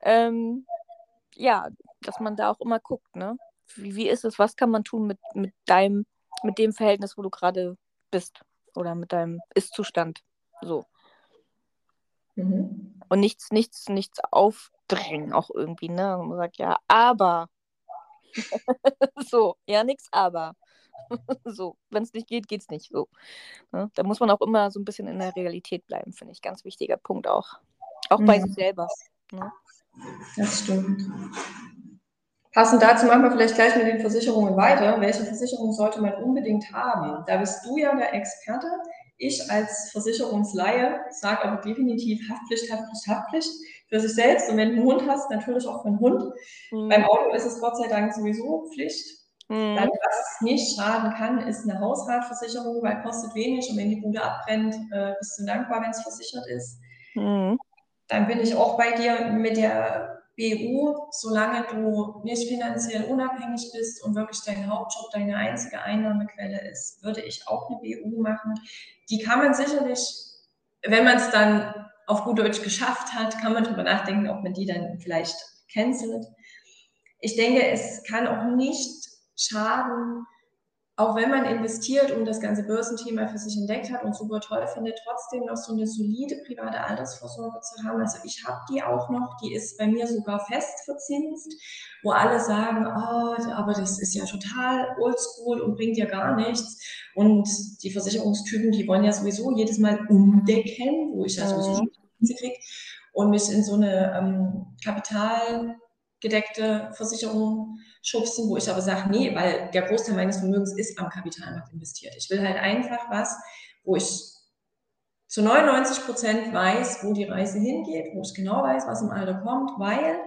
Ähm, ja, dass man da auch immer guckt, ne? Wie, wie ist es, was kann man tun mit, mit deinem, mit dem Verhältnis, wo du gerade bist oder mit deinem Ist-Zustand. So. Mhm. Und nichts, nichts, nichts aufdrängen auch irgendwie, ne? Und man sagt, ja, aber. so, ja, nichts aber. so, wenn es nicht geht, geht es nicht. So. Ne? Da muss man auch immer so ein bisschen in der Realität bleiben, finde ich. Ganz wichtiger Punkt auch. Auch bei sich selber. Ne? Das stimmt. Passend dazu machen wir vielleicht gleich mit den Versicherungen weiter. Welche Versicherung sollte man unbedingt haben? Da bist du ja der Experte. Ich als Versicherungsleihe sage aber definitiv Haftpflicht, Haftpflicht, Haftpflicht für sich selbst. Und wenn du einen Hund hast, natürlich auch für einen Hund. Mhm. Beim Auto ist es Gott sei Dank sowieso Pflicht. Mhm. Dann, was nicht schaden kann, ist eine Hausratversicherung, weil kostet wenig und wenn die Bude abbrennt, äh, bist du dankbar, wenn es versichert ist. Mhm. Dann bin ich auch bei dir mit der BU, solange du nicht finanziell unabhängig bist und wirklich dein Hauptjob deine einzige Einnahmequelle ist, würde ich auch eine BU machen. Die kann man sicherlich, wenn man es dann auf gut Deutsch geschafft hat, kann man darüber nachdenken, ob man die dann vielleicht cancelt. Ich denke, es kann auch nicht schaden, auch wenn man investiert und das ganze Börsenthema für sich entdeckt hat und super toll findet, trotzdem noch so eine solide private Altersvorsorge zu haben. Also ich habe die auch noch, die ist bei mir sogar fest verzinst, wo alle sagen, oh, aber das ist ja total oldschool und bringt ja gar nichts. Und die Versicherungstypen, die wollen ja sowieso jedes Mal umdecken, wo ich ja sowieso schon kriege und mich in so eine ähm, kapitalgedeckte Versicherung schubsen, wo ich aber sage, nee, weil der Großteil meines Vermögens ist am Kapitalmarkt investiert. Ich will halt einfach was, wo ich zu 99 Prozent weiß, wo die Reise hingeht, wo ich genau weiß, was im Alter kommt, weil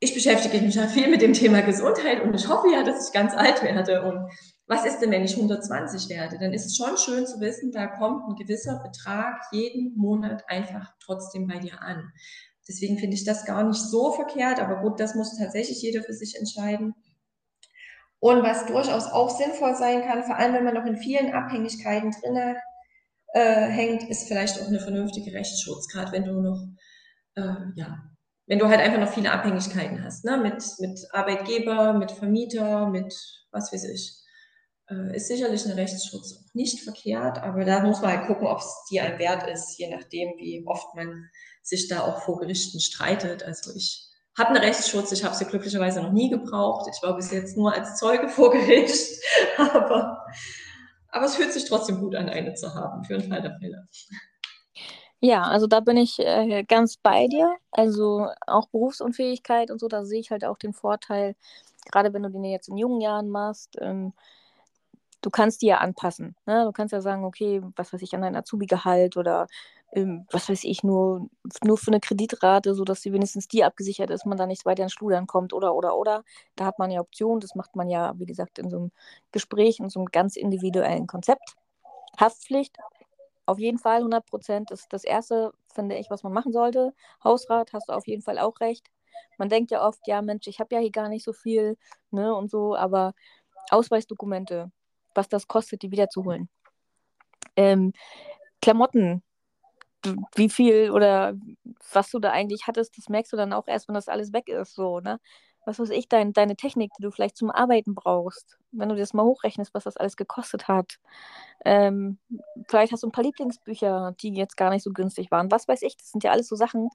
ich beschäftige mich ja viel mit dem Thema Gesundheit und ich hoffe ja, dass ich ganz alt werde. Und was ist denn, wenn ich 120 werde? Dann ist es schon schön zu wissen, da kommt ein gewisser Betrag jeden Monat einfach trotzdem bei dir an. Deswegen finde ich das gar nicht so verkehrt, aber gut, das muss tatsächlich jeder für sich entscheiden. Und was durchaus auch sinnvoll sein kann, vor allem wenn man noch in vielen Abhängigkeiten drin äh, hängt, ist vielleicht auch eine vernünftige Rechtsschutz, gerade wenn du noch, äh, ja, wenn du halt einfach noch viele Abhängigkeiten hast, ne? mit, mit Arbeitgeber, mit Vermieter, mit was weiß ich. Äh, ist sicherlich ein Rechtsschutz auch nicht verkehrt, aber da muss man halt gucken, ob es dir ein Wert ist, je nachdem, wie oft man sich da auch vor Gerichten streitet. Also ich habe einen Rechtsschutz, ich habe sie glücklicherweise noch nie gebraucht. Ich war bis jetzt nur als Zeuge vor Gericht, aber, aber es fühlt sich trotzdem gut an, eine zu haben für den Fall der Fälle. Ja, also da bin ich äh, ganz bei dir. Also auch Berufsunfähigkeit und so, da sehe ich halt auch den Vorteil, gerade wenn du den jetzt in jungen Jahren machst, ähm, du kannst die ja anpassen. Ne? Du kannst ja sagen, okay, was weiß ich, an dein Azubi-Gehalt oder ähm, was weiß ich, nur, nur für eine Kreditrate, sodass sie wenigstens die abgesichert ist, man da nicht weiter ins Schludern kommt oder, oder, oder. Da hat man ja Optionen, das macht man ja, wie gesagt, in so einem Gespräch, in so einem ganz individuellen Konzept. Haftpflicht, auf jeden Fall 100 Prozent ist das Erste, finde ich, was man machen sollte. Hausrat, hast du auf jeden Fall auch recht. Man denkt ja oft, ja Mensch, ich habe ja hier gar nicht so viel, ne, und so, aber Ausweisdokumente, was das kostet, die wiederzuholen. Ähm, Klamotten, wie viel oder was du da eigentlich hattest, das merkst du dann auch erst, wenn das alles weg ist, so, ne? Was weiß ich, dein, deine Technik, die du vielleicht zum Arbeiten brauchst, wenn du das mal hochrechnest, was das alles gekostet hat. Ähm, vielleicht hast du ein paar Lieblingsbücher, die jetzt gar nicht so günstig waren. Was weiß ich, das sind ja alles so Sachen,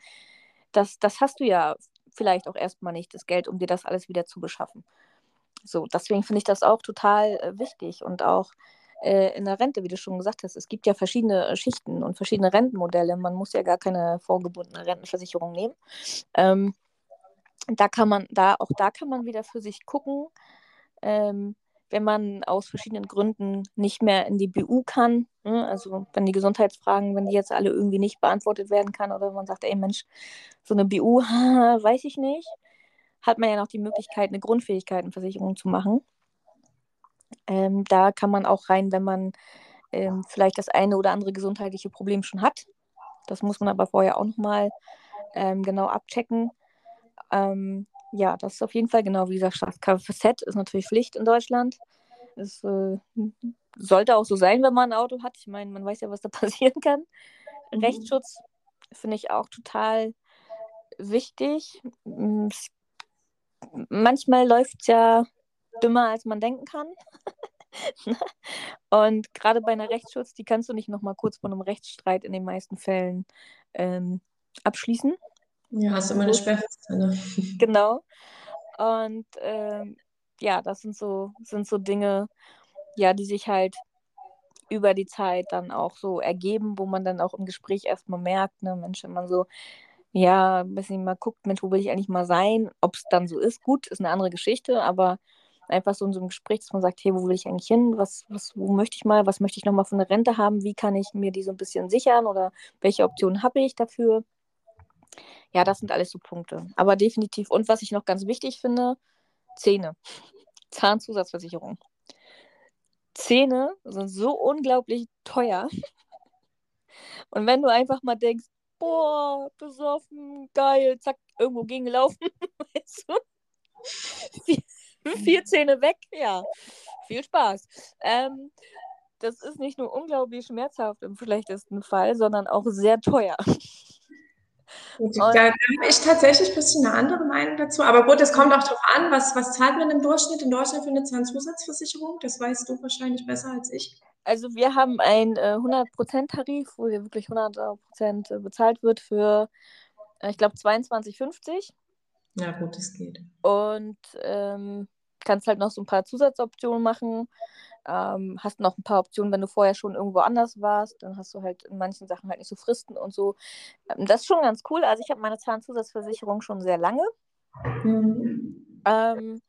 das, das hast du ja vielleicht auch erstmal nicht, das Geld, um dir das alles wieder zu beschaffen. So, deswegen finde ich das auch total äh, wichtig und auch äh, in der Rente, wie du schon gesagt hast. Es gibt ja verschiedene Schichten und verschiedene Rentenmodelle. Man muss ja gar keine vorgebundene Rentenversicherung nehmen. Ähm, da kann man, da, auch da kann man wieder für sich gucken, ähm, wenn man aus verschiedenen Gründen nicht mehr in die BU kann, ne? also wenn die Gesundheitsfragen, wenn die jetzt alle irgendwie nicht beantwortet werden kann oder man sagt, ey Mensch, so eine BU, weiß ich nicht, hat man ja noch die Möglichkeit, eine Grundfähigkeitenversicherung zu machen. Ähm, da kann man auch rein, wenn man ähm, vielleicht das eine oder andere gesundheitliche Problem schon hat. Das muss man aber vorher auch nochmal ähm, genau abchecken. Ähm, ja, das ist auf jeden Fall genau, wie gesagt, Kfz ist natürlich Pflicht in Deutschland. Es äh, sollte auch so sein, wenn man ein Auto hat. Ich meine, man weiß ja, was da passieren kann. Mhm. Rechtsschutz finde ich auch total wichtig. Manchmal läuft es ja dümmer, als man denken kann. Und gerade bei einer Rechtsschutz, die kannst du nicht noch mal kurz vor einem Rechtsstreit in den meisten Fällen ähm, abschließen. Ja, hast du immer eine Sperrfrist. Ne? Genau. Und ähm, ja, das sind so, sind so Dinge, ja, die sich halt über die Zeit dann auch so ergeben, wo man dann auch im Gespräch erstmal merkt, ne, Mensch, wenn man so, ja, ein bisschen mal guckt, Mensch, wo will ich eigentlich mal sein? Ob es dann so ist, gut, ist eine andere Geschichte, aber einfach so in so einem Gespräch, dass man sagt, hey, wo will ich eigentlich hin? Was, was, wo möchte ich mal? Was möchte ich nochmal von der Rente haben? Wie kann ich mir die so ein bisschen sichern oder welche Optionen habe ich dafür? Ja, das sind alles so Punkte. Aber definitiv. Und was ich noch ganz wichtig finde, Zähne. Zahnzusatzversicherung. Zähne sind so unglaublich teuer. Und wenn du einfach mal denkst, boah, besoffen, geil, zack, irgendwo gegengelaufen, weißt du? Vier, vier Zähne weg, ja. Viel Spaß. Ähm, das ist nicht nur unglaublich schmerzhaft im schlechtesten Fall, sondern auch sehr teuer. Da habe ich tatsächlich ein bisschen eine andere Meinung dazu. Aber gut, es kommt auch darauf an, was, was zahlt man im Durchschnitt in Deutschland für eine Zahnzusatzversicherung? Das weißt du wahrscheinlich besser als ich. Also wir haben einen äh, 100%-Tarif, wo dir wirklich 100% äh, bezahlt wird für, äh, ich glaube, 22,50. Ja gut, das geht. Und ähm, kannst halt noch so ein paar Zusatzoptionen machen. Ähm, hast noch ein paar Optionen, wenn du vorher schon irgendwo anders warst, dann hast du halt in manchen Sachen halt nicht so Fristen und so. Ähm, das ist schon ganz cool. Also ich habe meine Zahnzusatzversicherung schon sehr lange. Mhm. Ähm,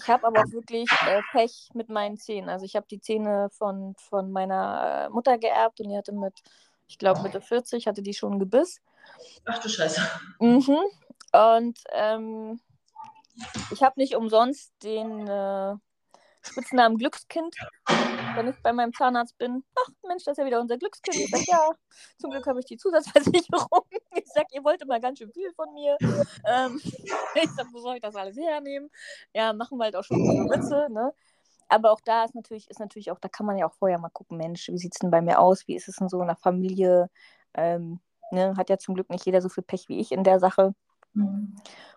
ich habe aber auch wirklich äh, Pech mit meinen Zähnen. Also ich habe die Zähne von, von meiner äh, Mutter geerbt und die hatte mit, ich glaube Mitte 40, hatte die schon Gebiss. Ach du Scheiße. Mhm. Und ähm, ich habe nicht umsonst den äh, Spitznamen Glückskind, wenn ich bei meinem Zahnarzt bin. Ach Mensch, das ist ja wieder unser Glückskind. Ich sage, ja, zum Glück habe ich die Zusatzversicherung. Ich sage, ihr wollt immer ganz schön viel von mir. Ähm, ich sage, wo soll ich das alles hernehmen? Ja, machen wir halt auch schon so Witze, ne? Aber auch da ist natürlich, ist natürlich auch, da kann man ja auch vorher mal gucken, Mensch, wie sieht es denn bei mir aus? Wie ist es denn so in der Familie? Ähm, ne? Hat ja zum Glück nicht jeder so viel Pech wie ich in der Sache.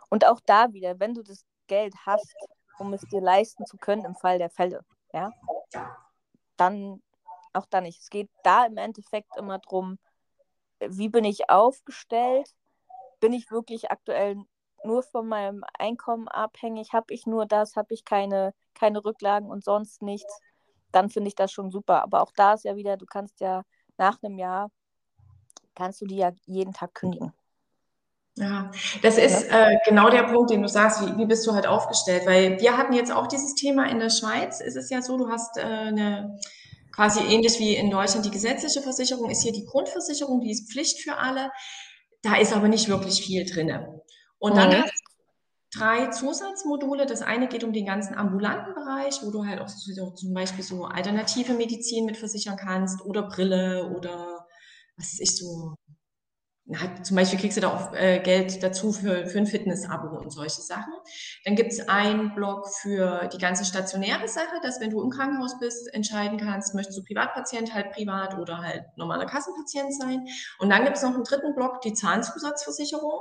Und auch da wieder, wenn du das Geld hast, um es dir leisten zu können im Fall der Fälle, ja, dann auch da nicht. Es geht da im Endeffekt immer darum, wie bin ich aufgestellt? Bin ich wirklich aktuell nur von meinem Einkommen abhängig? Habe ich nur das? Habe ich keine, keine Rücklagen und sonst nichts? Dann finde ich das schon super. Aber auch da ist ja wieder, du kannst ja nach einem Jahr, kannst du die ja jeden Tag kündigen. Ja, das ist äh, genau der Punkt, den du sagst, wie, wie bist du halt aufgestellt? Weil wir hatten jetzt auch dieses Thema in der Schweiz, ist es ja so, du hast äh, eine quasi ähnlich wie in Deutschland die gesetzliche Versicherung, ist hier die Grundversicherung, die ist Pflicht für alle. Da ist aber nicht wirklich viel drin. Und dann mhm. hast du drei Zusatzmodule. Das eine geht um den ganzen ambulanten Bereich, wo du halt auch zum Beispiel so alternative Medizin mit versichern kannst oder Brille oder was ist ich so hat, zum Beispiel kriegst du da auch äh, Geld dazu für, für ein Fitness-Abo und solche Sachen. Dann gibt es einen Block für die ganze stationäre Sache, dass wenn du im Krankenhaus bist, entscheiden kannst, möchtest du Privatpatient halt privat oder halt normaler Kassenpatient sein. Und dann gibt es noch einen dritten Block, die Zahnzusatzversicherung.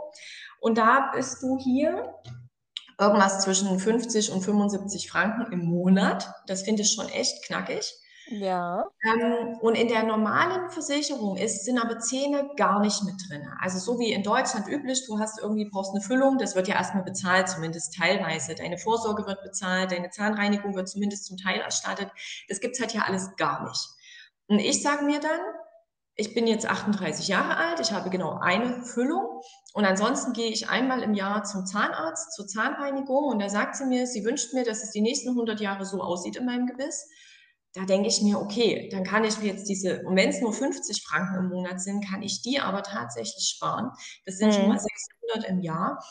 Und da bist du hier irgendwas zwischen 50 und 75 Franken im Monat. Das finde ich schon echt knackig. Ja. Ähm, und in der normalen Versicherung ist, sind aber Zähne gar nicht mit drin. Also so wie in Deutschland üblich, du hast irgendwie, brauchst eine Füllung, das wird ja erstmal bezahlt, zumindest teilweise. Deine Vorsorge wird bezahlt, deine Zahnreinigung wird zumindest zum Teil erstattet. Das gibt es halt ja alles gar nicht. Und ich sage mir dann, ich bin jetzt 38 Jahre alt, ich habe genau eine Füllung und ansonsten gehe ich einmal im Jahr zum Zahnarzt, zur Zahnreinigung und da sagt sie mir, sie wünscht mir, dass es die nächsten 100 Jahre so aussieht in meinem Gebiss da denke ich mir, okay, dann kann ich mir jetzt diese, und wenn es nur 50 Franken im Monat sind, kann ich die aber tatsächlich sparen. Das sind mhm. schon mal 600 im Jahr.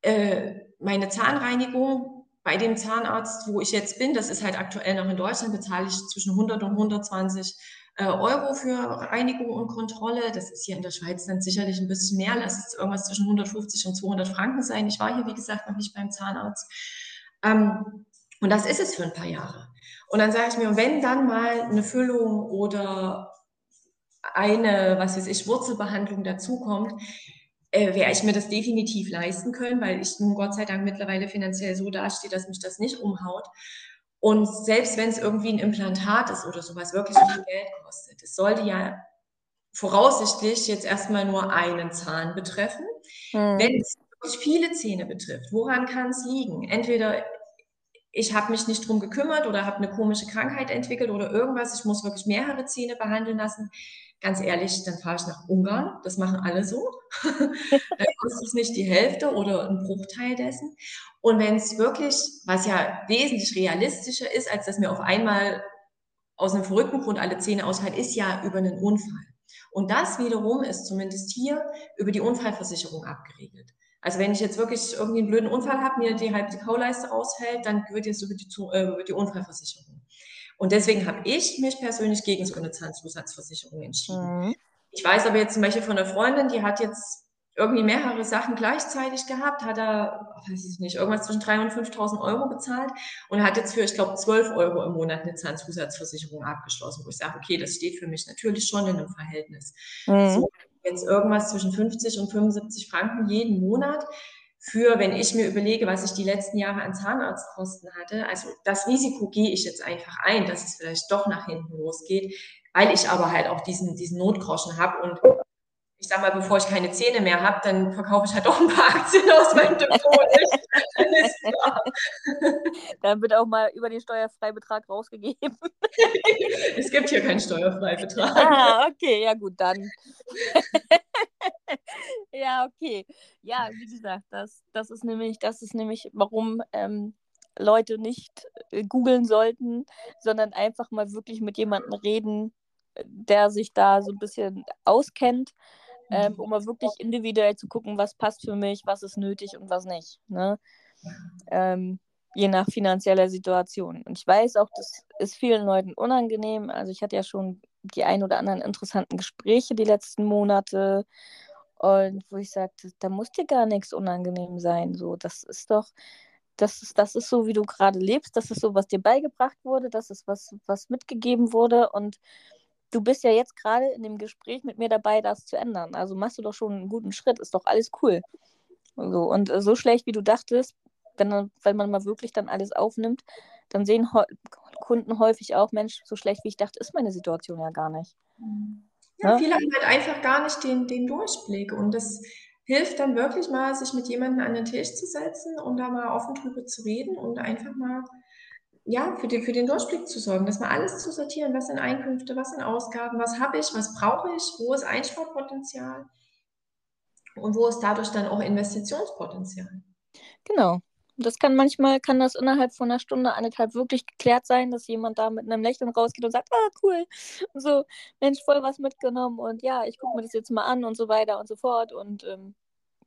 Äh, meine Zahnreinigung bei dem Zahnarzt, wo ich jetzt bin, das ist halt aktuell noch in Deutschland, bezahle ich zwischen 100 und 120 äh, Euro für Reinigung und Kontrolle. Das ist hier in der Schweiz dann sicherlich ein bisschen mehr. Lass es irgendwas zwischen 150 und 200 Franken sein. Ich war hier, wie gesagt, noch nicht beim Zahnarzt. Ähm, und das ist es für ein paar Jahre. Und dann sage ich mir, wenn dann mal eine Füllung oder eine, was weiß ich, Wurzelbehandlung dazukommt, äh, werde ich mir das definitiv leisten können, weil ich nun Gott sei Dank mittlerweile finanziell so dastehe, dass mich das nicht umhaut. Und selbst wenn es irgendwie ein Implantat ist oder sowas wirklich viel Geld kostet, es sollte ja voraussichtlich jetzt erstmal nur einen Zahn betreffen. Mhm. Wenn es wirklich viele Zähne betrifft, woran kann es liegen? Entweder ich habe mich nicht drum gekümmert oder habe eine komische Krankheit entwickelt oder irgendwas, ich muss wirklich mehrere Zähne behandeln lassen. Ganz ehrlich, dann fahre ich nach Ungarn. Das machen alle so. dann kostet es nicht die Hälfte oder ein Bruchteil dessen. Und wenn es wirklich, was ja wesentlich realistischer ist, als dass mir auf einmal aus einem verrückten Grund alle Zähne ausfallen, ist ja über einen Unfall. Und das wiederum ist zumindest hier über die Unfallversicherung abgeregelt. Also wenn ich jetzt wirklich irgendwie einen blöden Unfall habe, mir die halbe Kauleiste ausfällt, dann wird jetzt über die, äh, über die Unfallversicherung. Und deswegen habe ich mich persönlich gegen so eine Zahnzusatzversicherung entschieden. Mhm. Ich weiß aber jetzt zum Beispiel von einer Freundin, die hat jetzt irgendwie mehrere Sachen gleichzeitig gehabt, hat er, weiß ich nicht, irgendwas zwischen 3.000 und 5.000 Euro bezahlt und hat jetzt für, ich glaube, 12 Euro im Monat eine Zahnzusatzversicherung abgeschlossen, wo ich sage, okay, das steht für mich natürlich schon in einem Verhältnis. Mhm. So, jetzt irgendwas zwischen 50 und 75 Franken jeden Monat für, wenn ich mir überlege, was ich die letzten Jahre an Zahnarztkosten hatte. Also das Risiko gehe ich jetzt einfach ein, dass es vielleicht doch nach hinten losgeht, weil ich aber halt auch diesen, diesen Notgroschen habe und ich sag mal, bevor ich keine Zähne mehr habe, dann verkaufe ich halt auch ein paar Aktien aus meinem Depot. dann wird auch mal über den Steuerfreibetrag rausgegeben. es gibt hier keinen Steuerfreibetrag. Ah, okay, ja gut, dann. ja, okay. Ja, wie gesagt, das, das ist nämlich, das ist nämlich, warum ähm, Leute nicht äh, googeln sollten, sondern einfach mal wirklich mit jemandem reden, der sich da so ein bisschen auskennt ähm, um mal wirklich individuell zu gucken, was passt für mich, was ist nötig und was nicht. Ne? Ähm, je nach finanzieller Situation. Und ich weiß auch, das ist vielen Leuten unangenehm. Also ich hatte ja schon die ein oder anderen interessanten Gespräche die letzten Monate. Und wo ich sagte, da muss dir gar nichts unangenehm sein. So, das ist doch, das ist, das ist so, wie du gerade lebst, das ist so, was dir beigebracht wurde, das ist was, was mitgegeben wurde. Und du bist ja jetzt gerade in dem Gespräch mit mir dabei, das zu ändern. Also machst du doch schon einen guten Schritt, ist doch alles cool. So, und äh, so schlecht, wie du dachtest, wenn, wenn man mal wirklich dann alles aufnimmt, dann sehen Kunden häufig auch, Mensch, so schlecht wie ich dachte, ist meine Situation ja gar nicht. Ja, ja? viele haben halt einfach gar nicht den, den Durchblick und das hilft dann wirklich mal, sich mit jemandem an den Tisch zu setzen und da mal offen drüber zu reden und einfach mal ja, für, die, für den Durchblick zu sorgen, das mal alles zu sortieren, was sind Einkünfte, was sind Ausgaben, was habe ich, was brauche ich, wo ist Einsparpotenzial und wo ist dadurch dann auch Investitionspotenzial. Genau. Das kann manchmal, kann das innerhalb von einer Stunde, anderthalb wirklich geklärt sein, dass jemand da mit einem Lächeln rausgeht und sagt, ah, cool, und so, Mensch, voll was mitgenommen und ja, ich gucke mir das jetzt mal an und so weiter und so fort und ähm,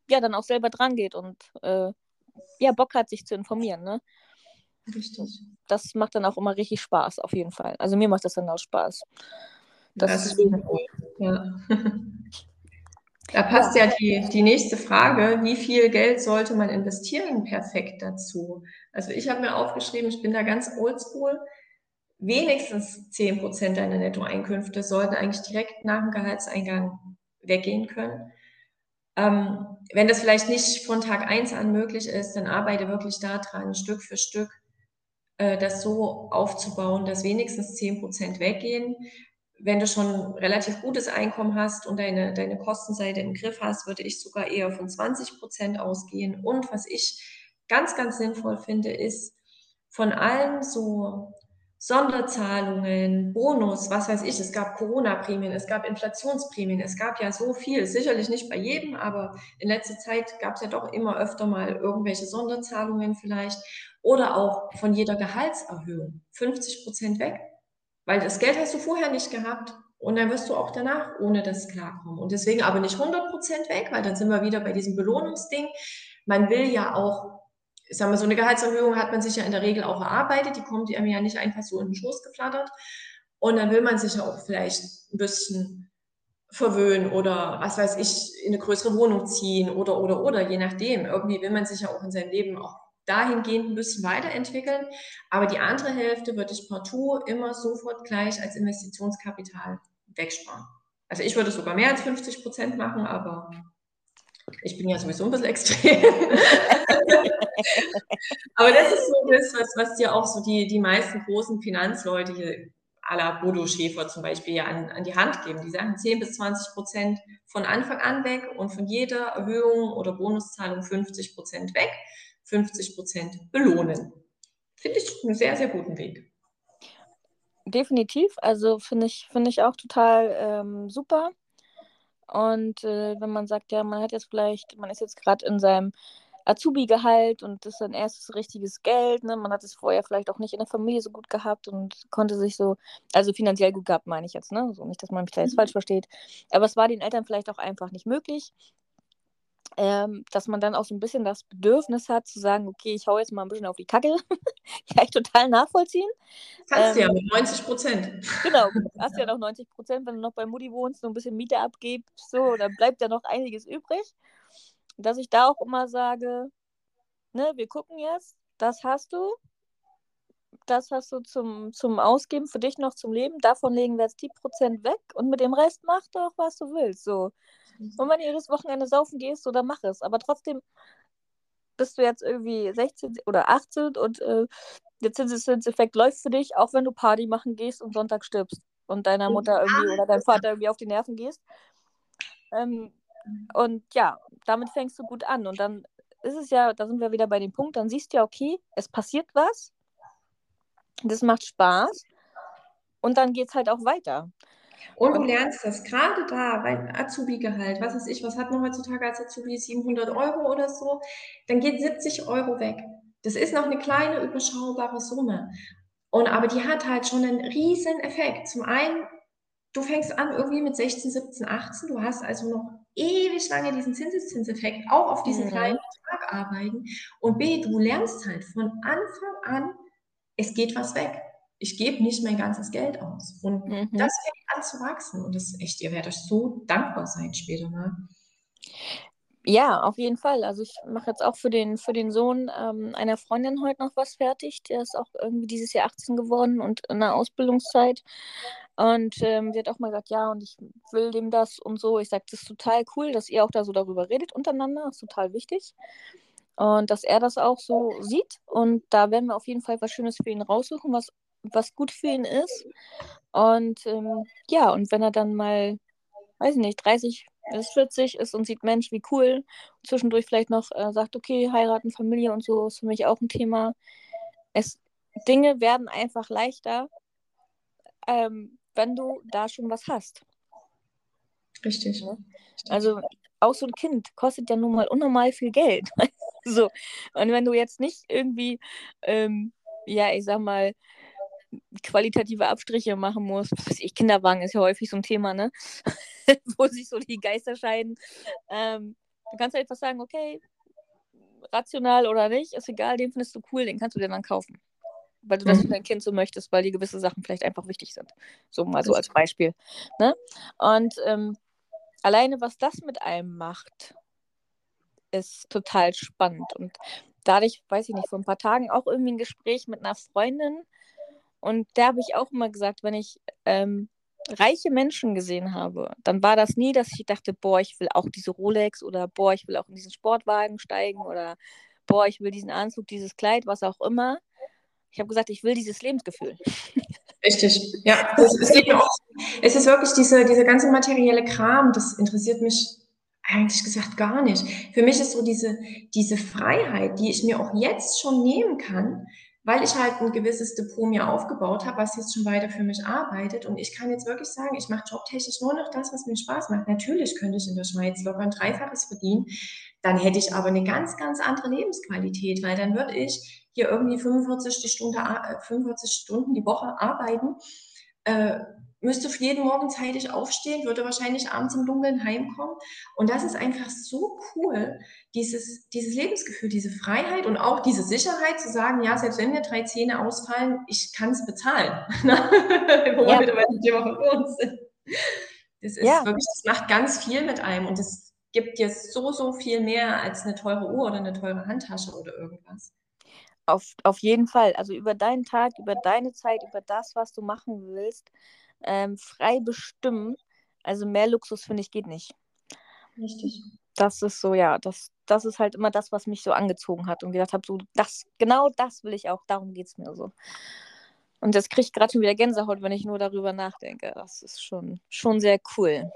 ja, dann auch selber dran geht und äh, ja, Bock hat, sich zu informieren, ne? Richtig. Das macht dann auch immer richtig Spaß, auf jeden Fall. Also mir macht das dann auch Spaß. Das, das ist cool. Ja. Da passt ja, ja die, die nächste Frage, wie viel Geld sollte man investieren, perfekt dazu. Also ich habe mir aufgeschrieben, ich bin da ganz oldschool, wenigstens 10% deiner Nettoeinkünfte sollten eigentlich direkt nach dem Gehaltseingang weggehen können. Ähm, wenn das vielleicht nicht von Tag 1 an möglich ist, dann arbeite wirklich daran, Stück für Stück äh, das so aufzubauen, dass wenigstens 10% weggehen. Wenn du schon relativ gutes Einkommen hast und deine, deine Kostenseite im Griff hast, würde ich sogar eher von 20% ausgehen. Und was ich ganz, ganz sinnvoll finde, ist von allen so Sonderzahlungen, Bonus, was weiß ich, es gab Corona-Prämien, es gab Inflationsprämien, es gab ja so viel, sicherlich nicht bei jedem, aber in letzter Zeit gab es ja doch immer öfter mal irgendwelche Sonderzahlungen vielleicht oder auch von jeder Gehaltserhöhung 50 Prozent weg, weil das Geld hast du vorher nicht gehabt und dann wirst du auch danach ohne das klarkommen und deswegen aber nicht 100 Prozent weg, weil dann sind wir wieder bei diesem Belohnungsding. Man will ja auch ich sag mal, so eine Gehaltserhöhung hat man sich ja in der Regel auch erarbeitet, die kommt einem ja nicht einfach so in den Schoß geflattert. Und dann will man sich ja auch vielleicht ein bisschen verwöhnen oder was weiß ich, in eine größere Wohnung ziehen oder, oder, oder, je nachdem. Irgendwie will man sich ja auch in seinem Leben auch dahingehend ein bisschen weiterentwickeln. Aber die andere Hälfte würde ich partout immer sofort gleich als Investitionskapital wegsparen. Also ich würde sogar mehr als 50 Prozent machen, aber ich bin ja sowieso ein bisschen extrem. Aber das ist so das, was, was dir auch so die, die meisten großen Finanzleute hier à la Bodo Schäfer zum Beispiel ja an, an die Hand geben. Die sagen 10 bis 20 Prozent von Anfang an weg und von jeder Erhöhung oder Bonuszahlung 50 Prozent weg, 50 Prozent belohnen. Finde ich einen sehr, sehr guten Weg. Definitiv. Also finde ich, find ich auch total ähm, super. Und äh, wenn man sagt, ja, man hat jetzt vielleicht, man ist jetzt gerade in seinem Azubi-Gehalt und das ist sein erstes richtiges Geld. Ne? Man hat es vorher vielleicht auch nicht in der Familie so gut gehabt und konnte sich so, also finanziell gut gehabt, meine ich jetzt, ne? So nicht, dass man mich da jetzt mhm. falsch versteht. Aber es war den Eltern vielleicht auch einfach nicht möglich. Ähm, dass man dann auch so ein bisschen das Bedürfnis hat zu sagen, okay, ich hau jetzt mal ein bisschen auf die Kacke. Kann ich total nachvollziehen. Kannst ähm, ja mit 90 Prozent. Genau, hast ja noch 90 Prozent, wenn du noch bei Mutti wohnst, so ein bisschen Miete abgibst, so, dann bleibt ja noch einiges übrig dass ich da auch immer sage, ne, wir gucken jetzt, das hast du, das hast du zum, zum Ausgeben für dich noch zum Leben, davon legen wir jetzt die Prozent weg und mit dem Rest mach doch, was du willst, so. Und wenn du jedes Wochenende saufen gehst, so, dann mach es, aber trotzdem bist du jetzt irgendwie 16 oder 18 und äh, der Zinseszinseffekt läuft für dich, auch wenn du Party machen gehst und Sonntag stirbst und deiner Mutter irgendwie oder deinem Vater irgendwie auf die Nerven gehst. Ähm, und ja, damit fängst du gut an. Und dann ist es ja, da sind wir wieder bei dem Punkt, dann siehst du ja, okay, es passiert was. Das macht Spaß. Und dann geht es halt auch weiter. Und du lernst das gerade da, weil Azubi-Gehalt, was weiß ich, was hat man heutzutage als Azubi, 700 Euro oder so, dann geht 70 Euro weg. Das ist noch eine kleine, überschaubare Summe. Und aber die hat halt schon einen riesen Effekt. Zum einen du fängst an irgendwie mit 16, 17, 18, du hast also noch ewig lange diesen Zinseszinseffekt auch auf diesen mhm. kleinen Betrag arbeiten und B, du lernst halt von Anfang an, es geht was weg. Ich gebe nicht mein ganzes Geld aus. Und mhm. das fängt an zu wachsen. Und das ist echt, ihr werdet euch so dankbar sein später mal. Ja, auf jeden Fall. Also ich mache jetzt auch für den, für den Sohn ähm, einer Freundin heute noch was fertig. Der ist auch irgendwie dieses Jahr 18 geworden und in der Ausbildungszeit. Und ähm, sie hat auch mal gesagt, ja, und ich will dem das und so. Ich sage, das ist total cool, dass ihr auch da so darüber redet untereinander. Das ist total wichtig. Und dass er das auch so sieht. Und da werden wir auf jeden Fall was Schönes für ihn raussuchen, was, was gut für ihn ist. Und ähm, ja, und wenn er dann mal, weiß ich nicht, 30 bis 40 ist und sieht, Mensch, wie cool. Und zwischendurch vielleicht noch äh, sagt, okay, heiraten, Familie und so ist für mich auch ein Thema. Es, Dinge werden einfach leichter, ähm, wenn du da schon was hast. Richtig. Ja? Also auch so ein Kind kostet ja nun mal unnormal viel Geld. so. Und wenn du jetzt nicht irgendwie, ähm, ja, ich sag mal, qualitative Abstriche machen musst, was ich, Kinderwagen ist ja häufig so ein Thema, ne? Wo sich so die Geister scheiden. Ähm, du kannst halt einfach sagen, okay, rational oder nicht, ist egal, den findest du cool, den kannst du dir dann kaufen weil du das für mhm. dein Kind so möchtest, weil dir gewisse Sachen vielleicht einfach wichtig sind. So mal so als Beispiel. Ne? Und ähm, alleine, was das mit einem macht, ist total spannend. Und dadurch, weiß ich nicht, vor ein paar Tagen auch irgendwie ein Gespräch mit einer Freundin. Und da habe ich auch immer gesagt, wenn ich ähm, reiche Menschen gesehen habe, dann war das nie, dass ich dachte, boah, ich will auch diese Rolex oder boah, ich will auch in diesen Sportwagen steigen oder boah, ich will diesen Anzug, dieses Kleid, was auch immer, Ich habe gesagt, ich will dieses Lebensgefühl. Richtig, ja. Das, es, es ist wirklich diese, diese ganze materielle Kram, das interessiert mich eigentlich gesagt gar nicht. Für mich ist so diese, diese Freiheit, die ich mir auch jetzt schon nehmen kann, weil ich halt ein gewisses Depot mir aufgebaut habe, was jetzt schon weiter für mich arbeitet. Und ich kann jetzt wirklich sagen, ich mache jobtechnisch nur noch das, was mir Spaß macht. Natürlich könnte ich in der Schweiz locker ein Dreifaches verdienen. Dann hätte ich aber eine ganz, ganz andere Lebensqualität, weil dann würde ich hier irgendwie 45, die Stunde, 45 Stunden die Woche arbeiten. Äh, müsste jeden Morgen zeitig aufstehen, würde wahrscheinlich abends im Dunkeln heimkommen. Und das ist einfach so cool, dieses, dieses Lebensgefühl, diese Freiheit und auch diese Sicherheit zu sagen, ja, selbst wenn mir drei Zähne ausfallen, ich kann es bezahlen. Wo ja. wir bei dem Thema von uns sind. Das ist ja. wirklich, das macht ganz viel mit einem und das gibt dir so, so viel mehr als eine teure Uhr oder eine teure Handtasche oder irgendwas. Auf, auf jeden Fall. Also über deinen Tag, über deine Zeit, über das, was du machen willst, ähm, frei bestimmen. Also mehr Luxus, finde ich, geht nicht. Richtig. Das ist so, ja, das, das ist halt immer das, was mich so angezogen hat und gedacht habe, so, das, genau das will ich auch, darum geht es mir so. Und das kriege ich gerade schon wieder Gänsehaut, wenn ich nur darüber nachdenke. Das ist schon, schon sehr cool.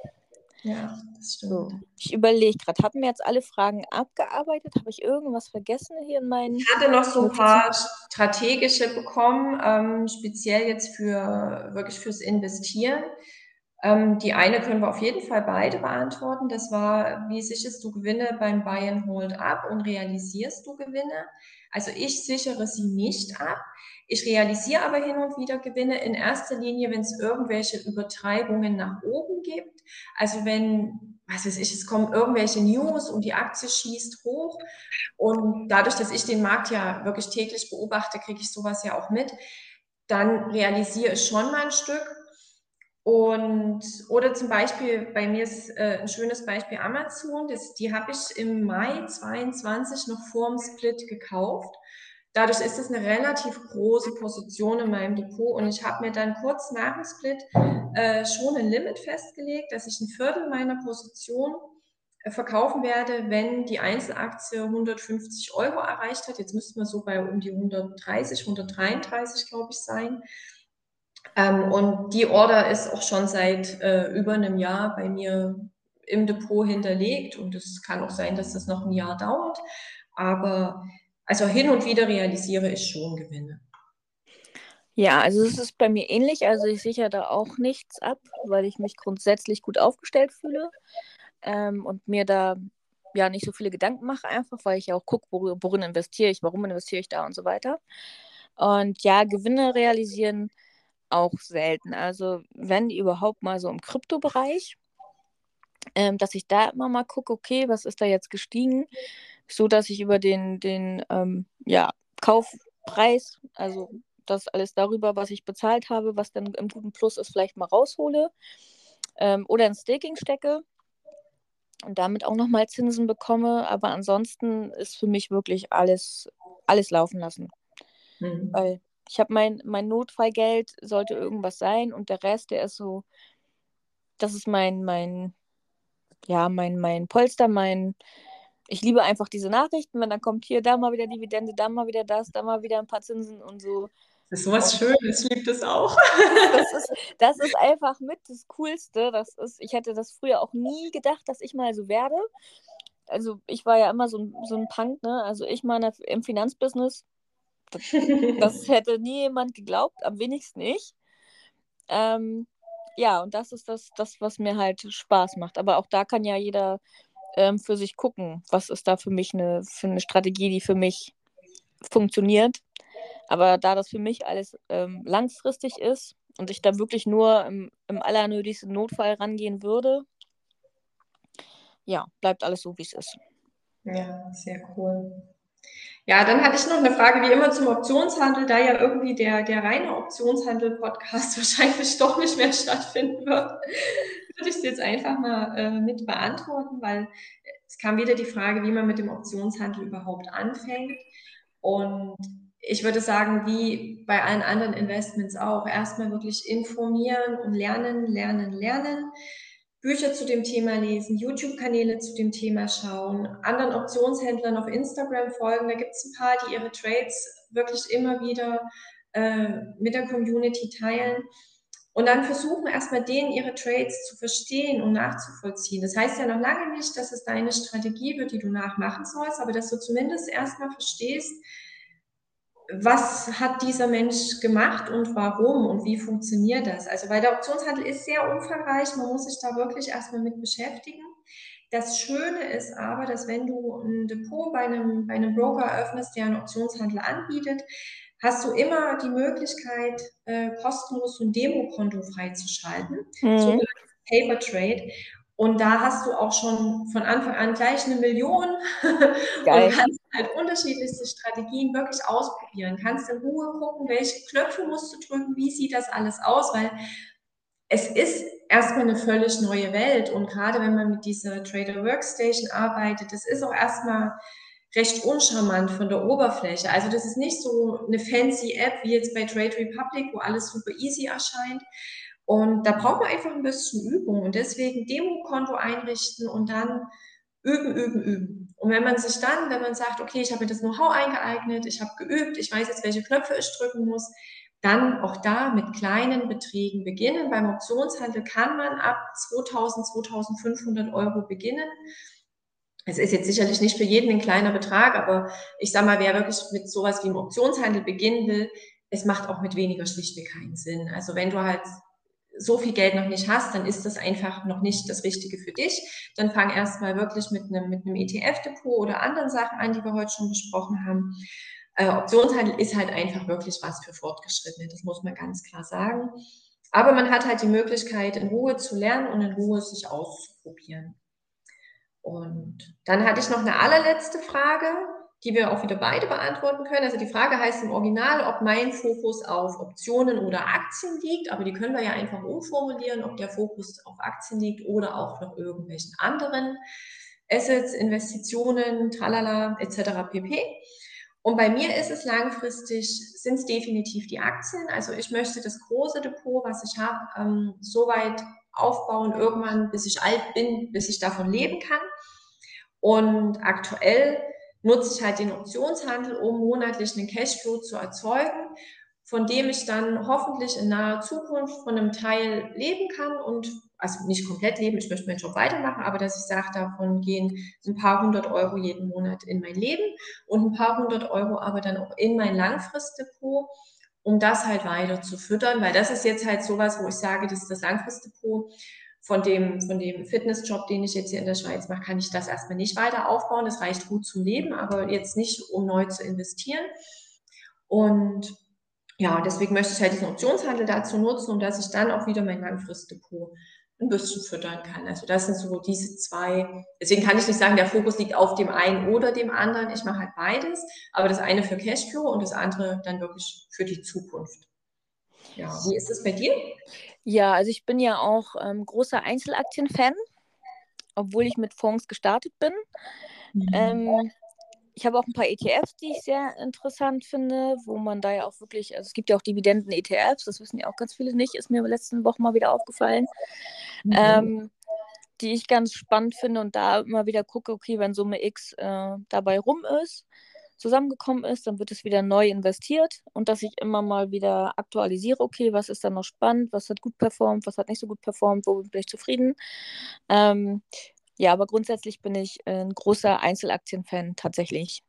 Ja, das stimmt. So, ich überlege gerade, haben wir jetzt alle Fragen abgearbeitet? Habe ich irgendwas vergessen hier in meinen. Ich hatte noch so ein paar strategische bekommen, ähm, speziell jetzt für wirklich fürs Investieren. Ähm, die eine können wir auf jeden Fall beide beantworten. Das war, wie sicherst du Gewinne beim Buy and Hold ab und realisierst du Gewinne? Also ich sichere sie nicht ab. Ich realisiere aber hin und wieder Gewinne in erster Linie, wenn es irgendwelche Übertreibungen nach oben gibt. Also wenn, was weiß ich, es kommen irgendwelche News und die Aktie schießt hoch. Und dadurch, dass ich den Markt ja wirklich täglich beobachte, kriege ich sowas ja auch mit. Dann realisiere ich schon mal ein Stück. Und, oder zum Beispiel, bei mir ist äh, ein schönes Beispiel Amazon, das, die habe ich im Mai 22 noch vor dem Split gekauft. Dadurch ist es eine relativ große Position in meinem Depot und ich habe mir dann kurz nach dem Split äh, schon ein Limit festgelegt, dass ich ein Viertel meiner Position äh, verkaufen werde, wenn die Einzelaktie 150 Euro erreicht hat. Jetzt müssten wir so bei um die 130, 133, glaube ich, sein. Ähm, und die Order ist auch schon seit äh, über einem Jahr bei mir im Depot hinterlegt und es kann auch sein, dass das noch ein Jahr dauert. Aber also hin und wieder realisiere ich schon Gewinne. Ja, also es ist bei mir ähnlich. Also ich sichere da auch nichts ab, weil ich mich grundsätzlich gut aufgestellt fühle ähm, und mir da ja nicht so viele Gedanken mache, einfach weil ich ja auch gucke, worin investiere ich, warum investiere ich da und so weiter. Und ja, Gewinne realisieren auch selten. Also wenn überhaupt mal so im Kryptobereich, ähm, dass ich da immer mal gucke, okay, was ist da jetzt gestiegen? So dass ich über den, den ähm, ja, Kaufpreis, also das alles darüber, was ich bezahlt habe, was dann im guten Plus ist, vielleicht mal raushole ähm, oder ins Staking stecke und damit auch nochmal Zinsen bekomme. Aber ansonsten ist für mich wirklich alles, alles laufen lassen. Mhm. Weil ich habe mein, mein Notfallgeld, sollte irgendwas sein und der Rest, der ist so, das ist mein, mein, ja, mein, mein Polster, mein, ich liebe einfach diese Nachrichten, wenn dann kommt hier, da mal wieder Dividende, da mal wieder das, da mal wieder ein paar Zinsen und so. Das ist sowas Schönes, ich liebe das auch. Das ist, das ist einfach mit das Coolste. Das ist, ich hätte das früher auch nie gedacht, dass ich mal so werde. Also ich war ja immer so ein, so ein Punk, ne? Also ich meine im Finanzbusiness, das, das hätte nie jemand geglaubt, am wenigsten ich. Ähm, ja, und das ist das, das, was mir halt Spaß macht. Aber auch da kann ja jeder ähm, für sich gucken, was ist da für mich eine, für eine Strategie, die für mich funktioniert. Aber da das für mich alles ähm, langfristig ist und ich da wirklich nur im, im allernötigsten Notfall rangehen würde, ja, bleibt alles so, wie es ist. Ja, sehr cool. Ja, dann hatte ich noch eine Frage, wie immer zum Optionshandel, da ja irgendwie der, der reine Optionshandel-Podcast wahrscheinlich doch nicht mehr stattfinden wird würde ich es jetzt einfach mal äh, mit beantworten, weil es kam wieder die Frage, wie man mit dem Optionshandel überhaupt anfängt. Und ich würde sagen, wie bei allen anderen Investments auch, erstmal wirklich informieren und lernen, lernen, lernen. Bücher zu dem Thema lesen, YouTube-Kanäle zu dem Thema schauen, anderen Optionshändlern auf Instagram folgen. Da gibt es ein paar, die ihre Trades wirklich immer wieder äh, mit der Community teilen. Und dann versuchen erstmal denen ihre Trades zu verstehen und nachzuvollziehen. Das heißt ja noch lange nicht, dass es deine Strategie wird, die du nachmachen sollst, aber dass du zumindest erstmal verstehst, was hat dieser Mensch gemacht und warum und wie funktioniert das? Also weil der Optionshandel ist sehr umfangreich, man muss sich da wirklich erstmal mit beschäftigen. Das Schöne ist aber, dass wenn du ein Depot bei einem, bei einem Broker eröffnest, der einen Optionshandel anbietet, hast du immer die Möglichkeit, äh, kostenlos ein Demokonto freizuschalten, mhm. sogenanntes Paper Trade. Und da hast du auch schon von Anfang an gleich eine Million Geil. und kannst halt unterschiedlichste Strategien wirklich ausprobieren. Kannst in Ruhe gucken, welche Knöpfe musst du drücken, wie sieht das alles aus, weil es ist erstmal eine völlig neue Welt und gerade wenn man mit dieser Trader Workstation arbeitet, das ist auch erstmal recht uncharmant von der Oberfläche. Also das ist nicht so eine fancy App wie jetzt bei Trade Republic, wo alles super easy erscheint. Und da braucht man einfach ein bisschen Übung und deswegen Demokonto einrichten und dann üben, üben, üben. Und wenn man sich dann, wenn man sagt, okay, ich habe mir das Know-how eingeeignet, ich habe geübt, ich weiß jetzt, welche Knöpfe ich drücken muss, dann auch da mit kleinen Beträgen beginnen. Beim Optionshandel kann man ab 2000, 2500 Euro beginnen. Es ist jetzt sicherlich nicht für jeden ein kleiner Betrag, aber ich sage mal, wer wirklich mit sowas wie im Optionshandel beginnen will, es macht auch mit weniger schlichtweg keinen Sinn. Also wenn du halt so viel Geld noch nicht hast, dann ist das einfach noch nicht das Richtige für dich. Dann fang erstmal wirklich mit einem, mit einem ETF-Depot oder anderen Sachen an, die wir heute schon besprochen haben. Äh, Optionshandel ist halt einfach wirklich was für Fortgeschrittene, das muss man ganz klar sagen. Aber man hat halt die Möglichkeit, in Ruhe zu lernen und in Ruhe sich auszuprobieren. Und dann hatte ich noch eine allerletzte Frage die wir auch wieder beide beantworten können. Also die Frage heißt im Original, ob mein Fokus auf Optionen oder Aktien liegt, aber die können wir ja einfach umformulieren, ob der Fokus auf Aktien liegt oder auch noch irgendwelchen anderen Assets, Investitionen, tralala, etc. pp. Und bei mir ist es langfristig, sind es definitiv die Aktien. Also ich möchte das große Depot, was ich habe, ähm, so weit aufbauen, irgendwann, bis ich alt bin, bis ich davon leben kann. Und aktuell nutze ich halt den Optionshandel, um monatlich einen Cashflow zu erzeugen, von dem ich dann hoffentlich in naher Zukunft von einem Teil leben kann und also nicht komplett leben, ich möchte meinen Job weitermachen, aber dass ich sage, davon gehen ein paar hundert Euro jeden Monat in mein Leben und ein paar hundert Euro aber dann auch in mein Langfristdepot, um das halt weiter zu füttern, weil das ist jetzt halt sowas, wo ich sage, das ist das Langfristdepot von dem, von dem Fitnessjob, den ich jetzt hier in der Schweiz mache, kann ich das erstmal nicht weiter aufbauen. Das reicht gut zum Leben, aber jetzt nicht, um neu zu investieren. Und ja, deswegen möchte ich halt diesen Optionshandel dazu nutzen, um dass ich dann auch wieder mein Langfristdepot ein bisschen füttern kann. Also das sind so diese zwei. Deswegen kann ich nicht sagen, der Fokus liegt auf dem einen oder dem anderen. Ich mache halt beides, aber das eine für Cashflow und das andere dann wirklich für die Zukunft. Ja, wie ist es bei dir? Ja, also ich bin ja auch ähm, großer Einzelaktien-Fan, obwohl ich mit Fonds gestartet bin. Mhm. Ähm, ich habe auch ein paar ETFs, die ich sehr interessant finde, wo man da ja auch wirklich, also es gibt ja auch Dividenden-ETFs, das wissen ja auch ganz viele nicht, ist mir letzten Wochen mal wieder aufgefallen, mhm. ähm, die ich ganz spannend finde und da immer wieder gucke, okay, wenn Summe X äh, dabei rum ist, zusammengekommen ist, dann wird es wieder neu investiert und dass ich immer mal wieder aktualisiere, okay, was ist da noch spannend, was hat gut performt, was hat nicht so gut performt, wo bin ich zufrieden. Ähm, ja, aber grundsätzlich bin ich ein großer Einzelaktienfan tatsächlich.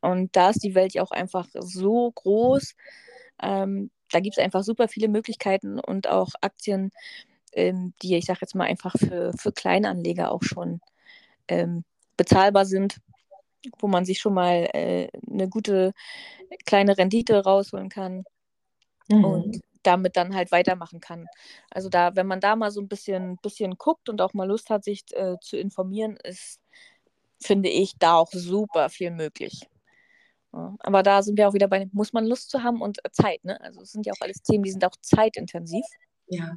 Und da ist die Welt ja auch einfach so groß. Ähm, da gibt es einfach super viele Möglichkeiten und auch Aktien, ähm, die ich sage jetzt mal einfach für, für Kleinanleger auch schon ähm, bezahlbar sind wo man sich schon mal äh, eine gute kleine Rendite rausholen kann mhm. und damit dann halt weitermachen kann. Also da, wenn man da mal so ein bisschen, bisschen guckt und auch mal Lust hat, sich äh, zu informieren, ist, finde ich, da auch super viel möglich. Ja, aber da sind wir auch wieder bei, muss man Lust zu haben und Zeit, ne? Also es sind ja auch alles Themen, die sind auch zeitintensiv. Ja,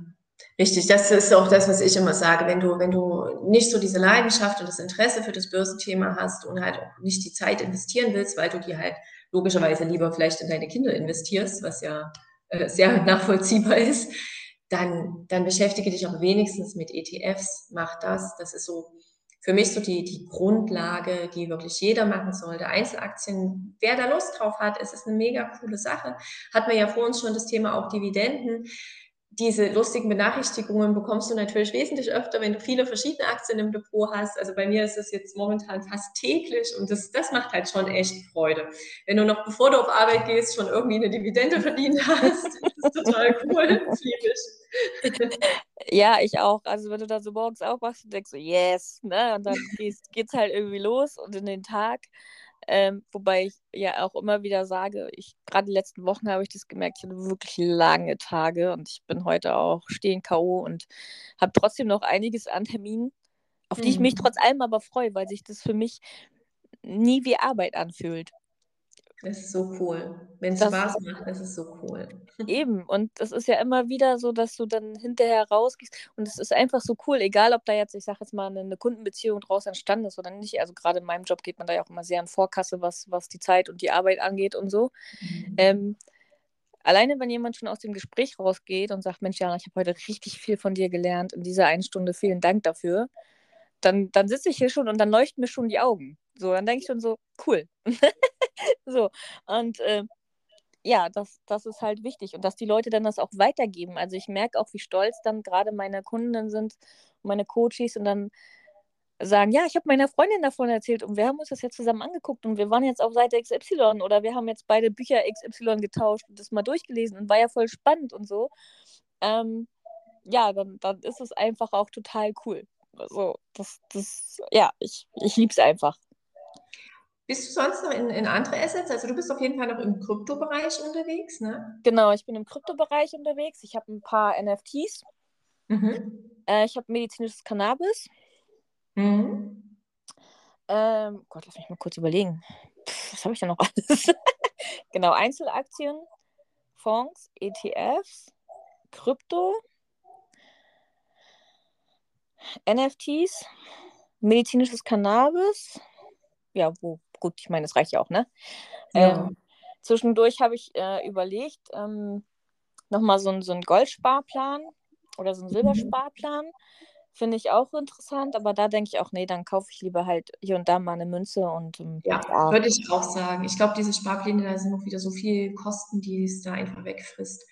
Richtig, das ist auch das, was ich immer sage. Wenn du, wenn du nicht so diese Leidenschaft und das Interesse für das Börsenthema hast und halt auch nicht die Zeit investieren willst, weil du die halt logischerweise lieber vielleicht in deine Kinder investierst, was ja äh, sehr nachvollziehbar ist, dann, dann beschäftige dich auch wenigstens mit ETFs, mach das. Das ist so für mich so die, die Grundlage, die wirklich jeder machen sollte. Einzelaktien, wer da Lust drauf hat, es ist eine mega coole Sache. Hat man ja vor uns schon das Thema auch Dividenden diese lustigen Benachrichtigungen bekommst du natürlich wesentlich öfter, wenn du viele verschiedene Aktien im Depot hast. Also bei mir ist es jetzt momentan fast täglich und das, das macht halt schon echt Freude. Wenn du noch bevor du auf Arbeit gehst, schon irgendwie eine Dividende verdient hast, das ist total cool. Ja, ich auch. Also wenn du da so morgens aufwachst und denkst so, yes, ne? Und dann geht es halt irgendwie los und in den Tag. Ähm, wobei ich ja auch immer wieder sage, ich gerade die letzten Wochen habe ich das gemerkt, ich hatte wirklich lange Tage und ich bin heute auch stehen K.O. und habe trotzdem noch einiges an Terminen, auf die ich mich mhm. trotz allem aber freue, weil sich das für mich nie wie Arbeit anfühlt. Das ist so cool. Wenn es Spaß macht, das ist so cool. Eben. Und es ist ja immer wieder so, dass du dann hinterher rausgehst. Und es ist einfach so cool, egal ob da jetzt, ich sage jetzt mal, eine Kundenbeziehung draus entstanden ist oder nicht. Also gerade in meinem Job geht man da ja auch immer sehr an Vorkasse, was, was die Zeit und die Arbeit angeht und so. Mhm. Ähm, alleine, wenn jemand schon aus dem Gespräch rausgeht und sagt, Mensch, Jana, ich habe heute richtig viel von dir gelernt in dieser einen Stunde, vielen Dank dafür, dann, dann sitze ich hier schon und dann leuchten mir schon die Augen. So, dann denke ich schon so, cool. so, und äh, ja, das, das ist halt wichtig und dass die Leute dann das auch weitergeben. Also ich merke auch, wie stolz dann gerade meine Kunden sind, meine Coaches und dann sagen, ja, ich habe meiner Freundin davon erzählt und wir haben uns das jetzt zusammen angeguckt und wir waren jetzt auf Seite XY oder wir haben jetzt beide Bücher XY getauscht und das mal durchgelesen und war ja voll spannend und so. Ähm, ja, dann, dann ist es einfach auch total cool. Also, das, das, ja, ich, ich liebe es einfach. Bist du sonst noch in, in andere Assets? Also du bist auf jeden Fall noch im Kryptobereich unterwegs, ne? Genau, ich bin im Kryptobereich unterwegs. Ich habe ein paar NFTs. Mhm. Äh, ich habe medizinisches Cannabis. Mhm. Ähm, Gott, lass mich mal kurz überlegen. Pff, was habe ich da noch alles? genau, Einzelaktien, Fonds, ETFs, Krypto, NFTs, medizinisches Cannabis. Ja, wo gut, ich meine, das reicht ja auch, ne? Ja. Ähm, zwischendurch habe ich äh, überlegt, ähm, nochmal so, so einen Goldsparplan oder so einen mhm. Silbersparplan. Finde ich auch interessant, aber da denke ich auch, nee, dann kaufe ich lieber halt hier und da mal eine Münze und. Ähm, ja, ja, würde ich auch sagen. Ich glaube, diese Sparpläne, da sind noch wieder so viele Kosten, die es da einfach wegfrisst.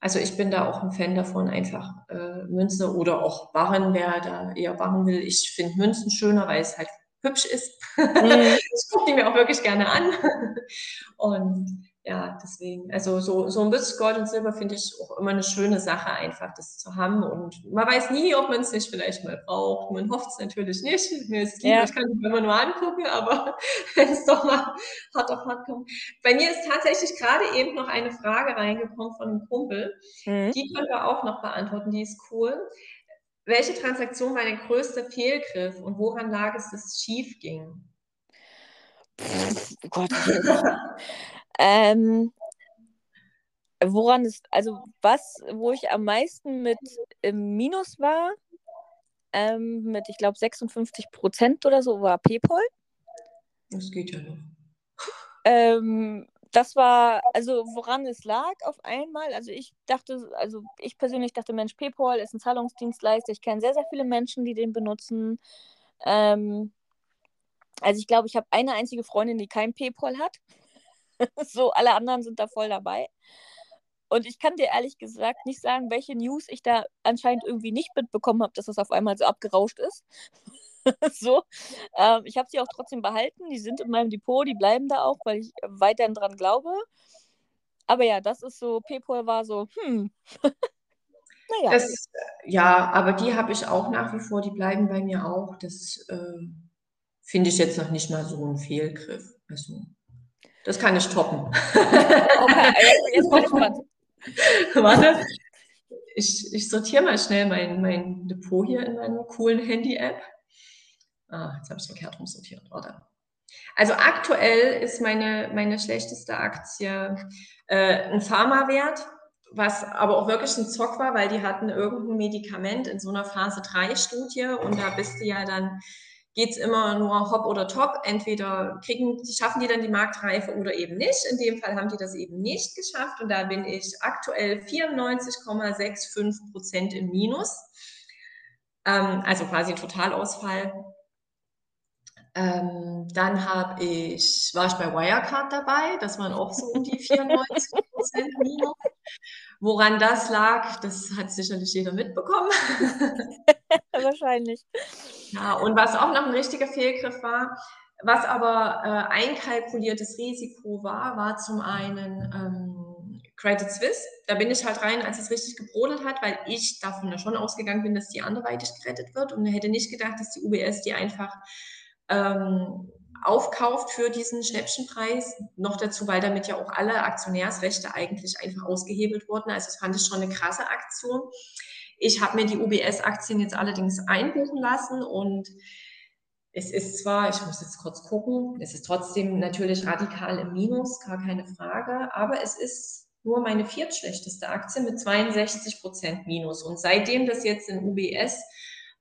Also ich bin da auch ein Fan davon, einfach äh, Münze oder auch Barren, wer da eher Barren will. Ich finde Münzen schöner, weil es halt hübsch ist. Mhm. ich gucke die mir auch wirklich gerne an. Und ja, deswegen, also so, so ein bisschen Gold und Silber finde ich auch immer eine schöne Sache, einfach das zu haben. Und man weiß nie, ob man es nicht vielleicht mal braucht. Man hofft es natürlich nicht. Mir ist lieber, ja. ich kann es immer nur angucken, aber wenn es doch mal hart auf hart kommt. Bei mir ist tatsächlich gerade eben noch eine Frage reingekommen von einem Kumpel. Mhm. Die können wir auch noch beantworten, die ist cool. Welche Transaktion war dein größter Fehlgriff und woran lag es, dass es schief ging? Pff, oh Gott. ähm, woran ist, also was, wo ich am meisten mit im Minus war, ähm, mit, ich glaube, 56 Prozent oder so, war PayPal. Das geht ja noch. Ähm, das war, also woran es lag auf einmal. Also ich dachte, also ich persönlich dachte, Mensch, PayPal ist ein Zahlungsdienstleister. Ich kenne sehr, sehr viele Menschen, die den benutzen. Ähm, also ich glaube, ich habe eine einzige Freundin, die kein PayPal hat. so, alle anderen sind da voll dabei. Und ich kann dir ehrlich gesagt nicht sagen, welche News ich da anscheinend irgendwie nicht mitbekommen habe, dass das auf einmal so abgerauscht ist. so. Ähm, ich habe sie auch trotzdem behalten. Die sind in meinem Depot, die bleiben da auch, weil ich weiterhin dran glaube. Aber ja, das ist so, PayPal war so, hm. naja. Das, ja, aber die habe ich auch nach wie vor, die bleiben bei mir auch. Das äh, finde ich jetzt noch nicht mal so ein Fehlgriff. Also, das kann ich toppen. okay, jetzt, jetzt bin ich gespannt. Warte. Ich, ich sortiere mal schnell mein, mein Depot hier in meiner coolen Handy-App. Ah, jetzt habe ich es verkehrt rumsortiert. Warte. Also aktuell ist meine, meine schlechteste Aktie äh, ein Pharmawert, was aber auch wirklich ein Zock war, weil die hatten irgendein Medikament in so einer Phase 3 Studie und da bist du ja dann geht es immer nur hopp oder top. Entweder kriegen, schaffen die dann die Marktreife oder eben nicht. In dem Fall haben die das eben nicht geschafft und da bin ich aktuell 94,65 Prozent im Minus. Ähm, also quasi ein Totalausfall. Ähm, dann habe ich, war ich bei Wirecard dabei, das waren auch so um die 94 Prozent Minus. Woran das lag, das hat sicherlich jeder mitbekommen. Wahrscheinlich. Ja, und was auch noch ein richtiger Fehlgriff war, was aber äh, einkalkuliertes Risiko war, war zum einen ähm, Credit Suisse. Da bin ich halt rein, als es richtig gebrodelt hat, weil ich davon ja schon ausgegangen bin, dass die anderweitig gerettet wird und hätte nicht gedacht, dass die UBS die einfach ähm, aufkauft für diesen Schnäppchenpreis. Noch dazu, weil damit ja auch alle Aktionärsrechte eigentlich einfach ausgehebelt wurden. Also das fand ich schon eine krasse Aktion. Ich habe mir die UBS-Aktien jetzt allerdings einbuchen lassen und es ist zwar, ich muss jetzt kurz gucken, es ist trotzdem natürlich radikal im Minus, gar keine Frage, aber es ist nur meine viertschlechteste Aktie mit 62 Prozent Minus. Und seitdem das jetzt in UBS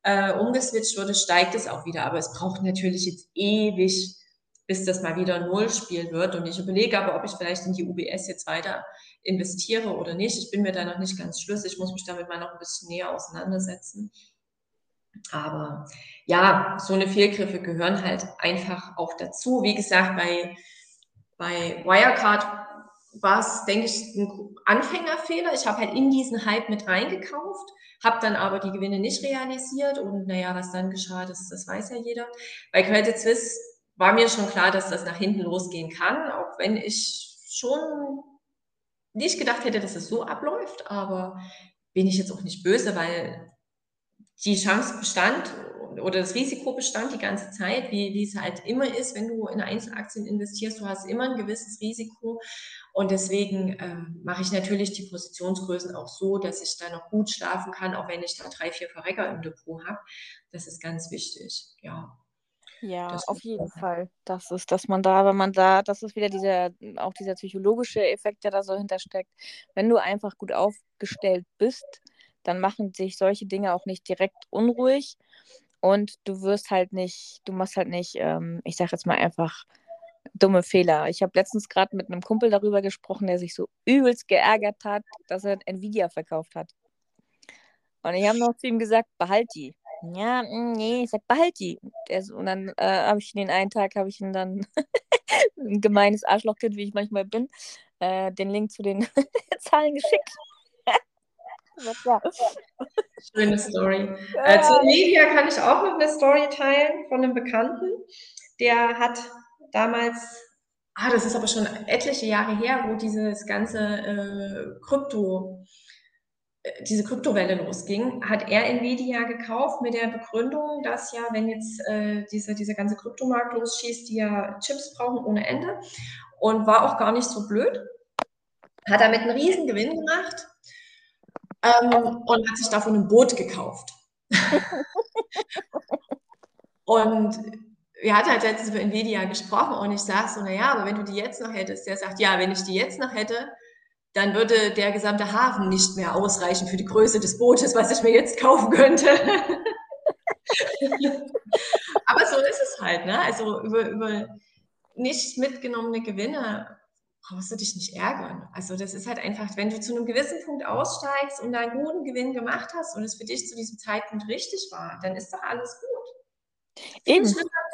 äh, umgeswitcht wurde, steigt es auch wieder. Aber es braucht natürlich jetzt ewig, bis das mal wieder Null spielen wird. Und ich überlege aber, ob ich vielleicht in die UBS jetzt weiter investiere oder nicht. Ich bin mir da noch nicht ganz schlüssig. Ich muss mich damit mal noch ein bisschen näher auseinandersetzen. Aber ja, so eine Fehlgriffe gehören halt einfach auch dazu. Wie gesagt, bei, bei Wirecard war es, denke ich, ein Anfängerfehler. Ich habe halt in diesen Hype mit reingekauft habe dann aber die Gewinne nicht realisiert und naja, was dann geschah, das, das weiß ja jeder. Bei Credit Suisse war mir schon klar, dass das nach hinten losgehen kann, auch wenn ich schon nicht gedacht hätte, dass es so abläuft, aber bin ich jetzt auch nicht böse, weil die Chance bestand oder das Risiko bestand die ganze Zeit, wie, wie es halt immer ist, wenn du in Einzelaktien investierst, du hast immer ein gewisses Risiko und deswegen äh, mache ich natürlich die Positionsgrößen auch so, dass ich da noch gut schlafen kann, auch wenn ich da drei, vier Verrecker im Depot habe. Das ist ganz wichtig, ja. Ja, das auf jeden sein. Fall. Das ist, dass man da, wenn man da, das ist wieder dieser, auch dieser psychologische Effekt, der da so hintersteckt. Wenn du einfach gut aufgestellt bist, dann machen sich solche Dinge auch nicht direkt unruhig und du wirst halt nicht, du machst halt nicht, ähm, ich sag jetzt mal einfach, dumme Fehler. Ich habe letztens gerade mit einem Kumpel darüber gesprochen, der sich so übelst geärgert hat, dass er Nvidia verkauft hat. Und ich habe noch zu ihm gesagt, behalt die. Ja, mm, nee, ich sag, behalt die. und dann äh, habe ich den einen Tag, habe ich ihn dann, ein gemeines Arschlochkind, wie ich manchmal bin, äh, den Link zu den Zahlen geschickt. ja. Schöne Story. Äh, zu Nvidia kann ich auch noch eine Story teilen von einem Bekannten. Der hat damals, ah, das ist aber schon etliche Jahre her, wo dieses ganze äh, Krypto, diese Kryptowelle losging, hat er Nvidia gekauft mit der Begründung, dass ja, wenn jetzt äh, diese, dieser ganze Kryptomarkt losschießt, die ja Chips brauchen ohne Ende und war auch gar nicht so blöd. Hat damit einen riesen Gewinn gemacht ähm, und hat sich davon ein Boot gekauft. und wir hatten halt letztens über Nvidia gesprochen und ich sage so, naja, aber wenn du die jetzt noch hättest, der sagt, ja, wenn ich die jetzt noch hätte, dann würde der gesamte Hafen nicht mehr ausreichen für die Größe des Bootes, was ich mir jetzt kaufen könnte. aber so ist es halt, ne? Also über, über nicht mitgenommene Gewinne brauchst du dich nicht ärgern. Also das ist halt einfach, wenn du zu einem gewissen Punkt aussteigst und einen guten Gewinn gemacht hast und es für dich zu diesem Zeitpunkt richtig war, dann ist doch alles Eben.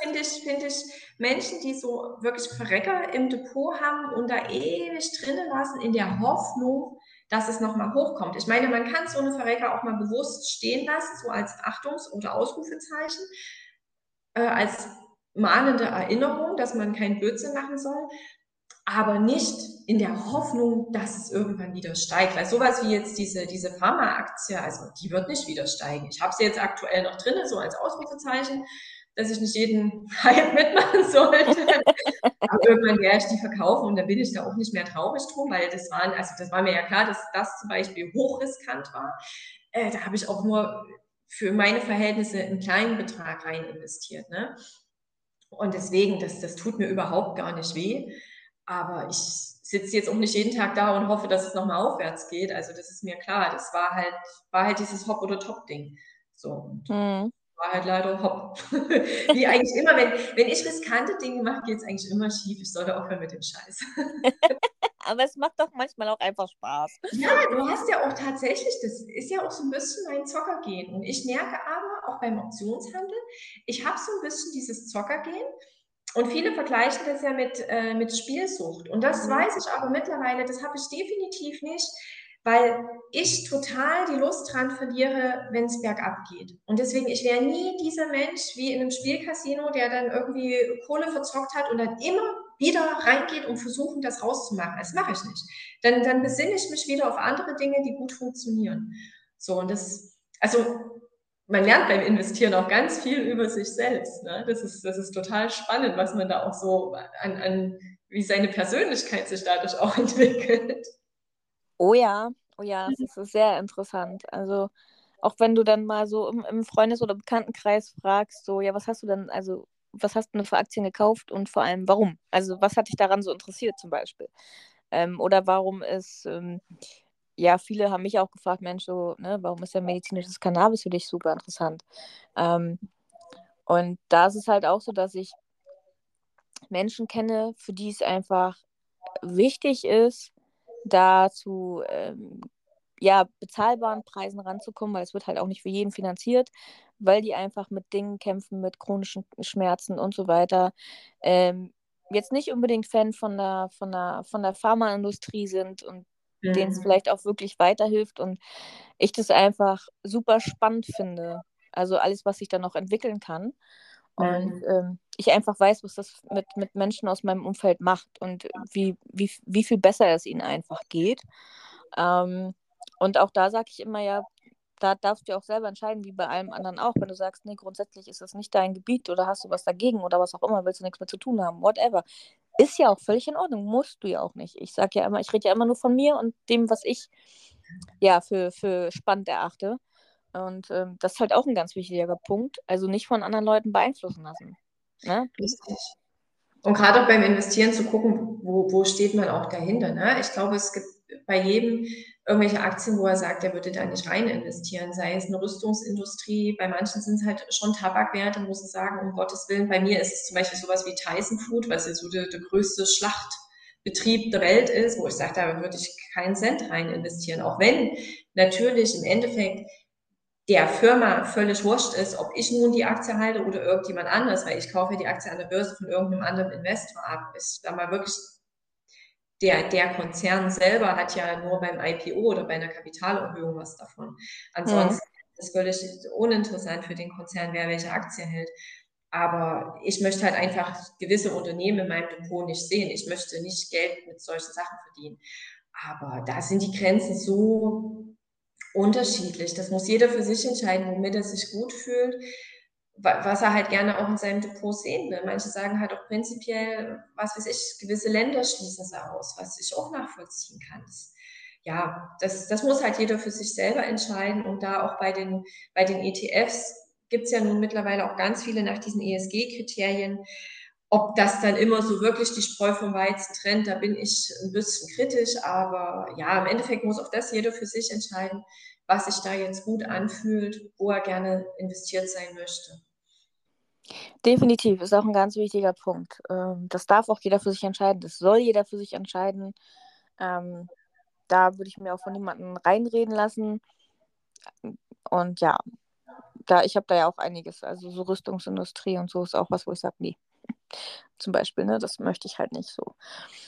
finde ich, find ich Menschen, die so wirklich Verrecker im Depot haben und da ewig drinnen lassen, in der Hoffnung, dass es nochmal hochkommt. Ich meine, man kann so eine Verrecker auch mal bewusst stehen lassen, so als Achtungs- oder Ausrufezeichen, äh, als mahnende Erinnerung, dass man keinen Blödsinn machen soll, aber nicht in der Hoffnung, dass es irgendwann wieder steigt. Weil sowas wie jetzt diese, diese Pharma-Aktie, also die wird nicht wieder steigen. Ich habe sie jetzt aktuell noch drin, so als Ausrufezeichen dass ich nicht jeden Hype mitmachen sollte. Aber irgendwann werde ich die verkaufen und dann bin ich da auch nicht mehr traurig drum, weil das waren, also das war mir ja klar, dass das zum Beispiel hochriskant war. Äh, da habe ich auch nur für meine Verhältnisse einen kleinen Betrag rein investiert. Ne? Und deswegen, das, das tut mir überhaupt gar nicht weh. Aber ich sitze jetzt auch nicht jeden Tag da und hoffe, dass es nochmal aufwärts geht. Also das ist mir klar. Das war halt, war halt dieses Hop- oder Top-Ding. So. Mhm. war halt leider hopp. Wie eigentlich immer, wenn, wenn ich riskante Dinge mache, geht es eigentlich immer schief. Ich sollte aufhören mit dem Scheiß. Aber es macht doch manchmal auch einfach Spaß. Ja, du hast ja auch tatsächlich, das ist ja auch so ein bisschen mein Zockergehen. Und ich merke aber, auch beim Optionshandel, ich habe so ein bisschen dieses Zockergehen. Und viele vergleichen das ja mit, äh, mit Spielsucht. Und das mhm. weiß ich aber mittlerweile, das habe ich definitiv nicht, weil ich total die Lust dran verliere, wenn es bergab geht. Und deswegen, ich wäre nie dieser Mensch wie in einem Spielcasino, der dann irgendwie Kohle verzockt hat und dann immer wieder reingeht und versuchen, das rauszumachen. Das mache ich nicht. Dann, dann besinne ich mich wieder auf andere Dinge, die gut funktionieren. So, und das, also man lernt beim Investieren auch ganz viel über sich selbst. Ne? Das, ist, das ist total spannend, was man da auch so an, an, wie seine Persönlichkeit sich dadurch auch entwickelt. Oh ja, oh ja, das ist sehr interessant. Also auch wenn du dann mal so im, im Freundes- oder Bekanntenkreis fragst, so, ja, was hast du denn, also was hast du für Aktien gekauft und vor allem warum? Also was hat dich daran so interessiert zum Beispiel? Ähm, oder warum ist, ähm, ja, viele haben mich auch gefragt, Mensch, so, ne, warum ist ja medizinisches Cannabis für dich super interessant? Ähm, und da ist es halt auch so, dass ich Menschen kenne, für die es einfach wichtig ist, da zu ähm, ja, bezahlbaren Preisen ranzukommen, weil es wird halt auch nicht für jeden finanziert, weil die einfach mit Dingen kämpfen, mit chronischen Schmerzen und so weiter. Ähm, jetzt nicht unbedingt Fan von der, von der, von der Pharmaindustrie sind und mhm. denen es vielleicht auch wirklich weiterhilft und ich das einfach super spannend finde. Also alles, was sich da noch entwickeln kann. Und ähm, ich einfach weiß, was das mit, mit Menschen aus meinem Umfeld macht und wie, wie, wie viel besser es ihnen einfach geht. Ähm, und auch da sage ich immer ja, da darfst du auch selber entscheiden, wie bei allem anderen auch. Wenn du sagst, nee, grundsätzlich ist das nicht dein Gebiet oder hast du was dagegen oder was auch immer, willst du nichts mehr zu tun haben, whatever. Ist ja auch völlig in Ordnung, musst du ja auch nicht. Ich sage ja immer, ich rede ja immer nur von mir und dem, was ich ja für, für spannend erachte. Und ähm, das ist halt auch ein ganz wichtiger Punkt. Also nicht von anderen Leuten beeinflussen lassen. Ne? Richtig. Und gerade beim Investieren zu gucken, wo, wo steht man auch dahinter. Ne? Ich glaube, es gibt bei jedem irgendwelche Aktien, wo er sagt, er würde da nicht rein investieren, sei es eine Rüstungsindustrie, bei manchen sind es halt schon Tabakwerte, muss ich sagen, um Gottes Willen. Bei mir ist es zum Beispiel sowas wie Tyson Food, was ja so der, der größte Schlachtbetrieb der Welt ist, wo ich sage, da würde ich keinen Cent rein investieren. Auch wenn natürlich im Endeffekt der Firma völlig wurscht ist, ob ich nun die Aktie halte oder irgendjemand anderes, weil ich kaufe die Aktie an der Börse von irgendeinem anderen Investor ab. Ich da mal wirklich der, der Konzern selber hat ja nur beim IPO oder bei einer Kapitalerhöhung was davon. Ansonsten mhm. ist es völlig uninteressant für den Konzern, wer welche Aktie hält. Aber ich möchte halt einfach gewisse Unternehmen in meinem Depot nicht sehen. Ich möchte nicht Geld mit solchen Sachen verdienen. Aber da sind die Grenzen so unterschiedlich. Das muss jeder für sich entscheiden, womit er sich gut fühlt was er halt gerne auch in seinem Depot sehen will. Manche sagen halt auch prinzipiell, was weiß ich, gewisse Länder schließen sie aus, was ich auch nachvollziehen kann. Das, ja, das, das muss halt jeder für sich selber entscheiden und da auch bei den, bei den ETFs gibt es ja nun mittlerweile auch ganz viele nach diesen ESG-Kriterien. Ob das dann immer so wirklich die Spreu vom Weizen trennt, da bin ich ein bisschen kritisch, aber ja, im Endeffekt muss auch das jeder für sich entscheiden, was sich da jetzt gut anfühlt, wo er gerne investiert sein möchte. Definitiv, ist auch ein ganz wichtiger Punkt. Ähm, das darf auch jeder für sich entscheiden. Das soll jeder für sich entscheiden. Ähm, da würde ich mir auch von niemandem reinreden lassen. Und ja, da, ich habe da ja auch einiges. Also so Rüstungsindustrie und so ist auch was, wo ich sage, nee, zum Beispiel. Ne? Das möchte ich halt nicht so.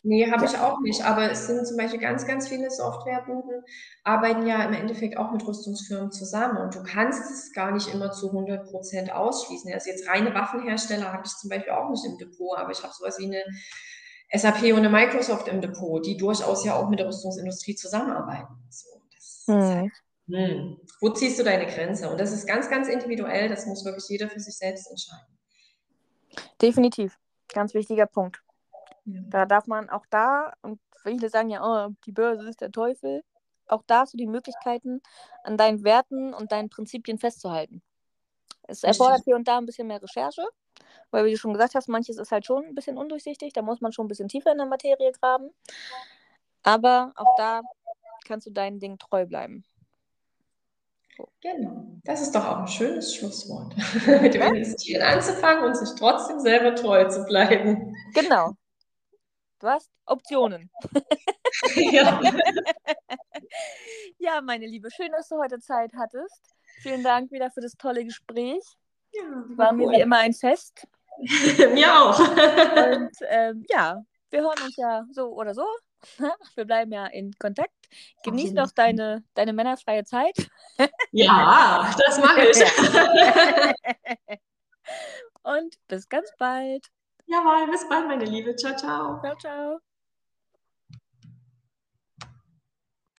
Nee, habe ja. ich auch nicht. Aber es sind zum Beispiel ganz, ganz viele Softwarebuden, arbeiten ja im Endeffekt auch mit Rüstungsfirmen zusammen. Und du kannst es gar nicht immer zu 100 Prozent ausschließen. Also jetzt reine Waffenhersteller habe ich zum Beispiel auch nicht im Depot, aber ich habe sowas wie eine SAP und eine Microsoft im Depot, die durchaus ja auch mit der Rüstungsindustrie zusammenarbeiten. So, hm. halt, hm. Wo ziehst du deine Grenze? Und das ist ganz, ganz individuell. Das muss wirklich jeder für sich selbst entscheiden. Definitiv. Ganz wichtiger Punkt. Ja. Da darf man auch da, und viele sagen ja, oh, die Börse ist der Teufel, auch da hast du die Möglichkeiten, an deinen Werten und deinen Prinzipien festzuhalten. Es erfordert hier und da ein bisschen mehr Recherche, weil, wie du schon gesagt hast, manches ist halt schon ein bisschen undurchsichtig, da muss man schon ein bisschen tiefer in der Materie graben. Aber auch da kannst du deinen Ding treu bleiben. Genau. Das ist doch auch ein schönes Schlusswort. Mit dem Investieren anzufangen und sich trotzdem selber treu zu bleiben. Genau. Du hast Optionen. ja. ja, meine Liebe, schön, dass du heute Zeit hattest. Vielen Dank wieder für das tolle Gespräch. Ja, war, mir wie immer ein Fest. mir auch. Und ähm, ja, wir hören uns ja so oder so. Wir bleiben ja in Kontakt. Genieß noch deine, deine männerfreie Zeit. Ja, das mache ich. Und bis ganz bald. Jawohl, bis bald, meine Liebe. Ciao, ciao. Ciao, ciao.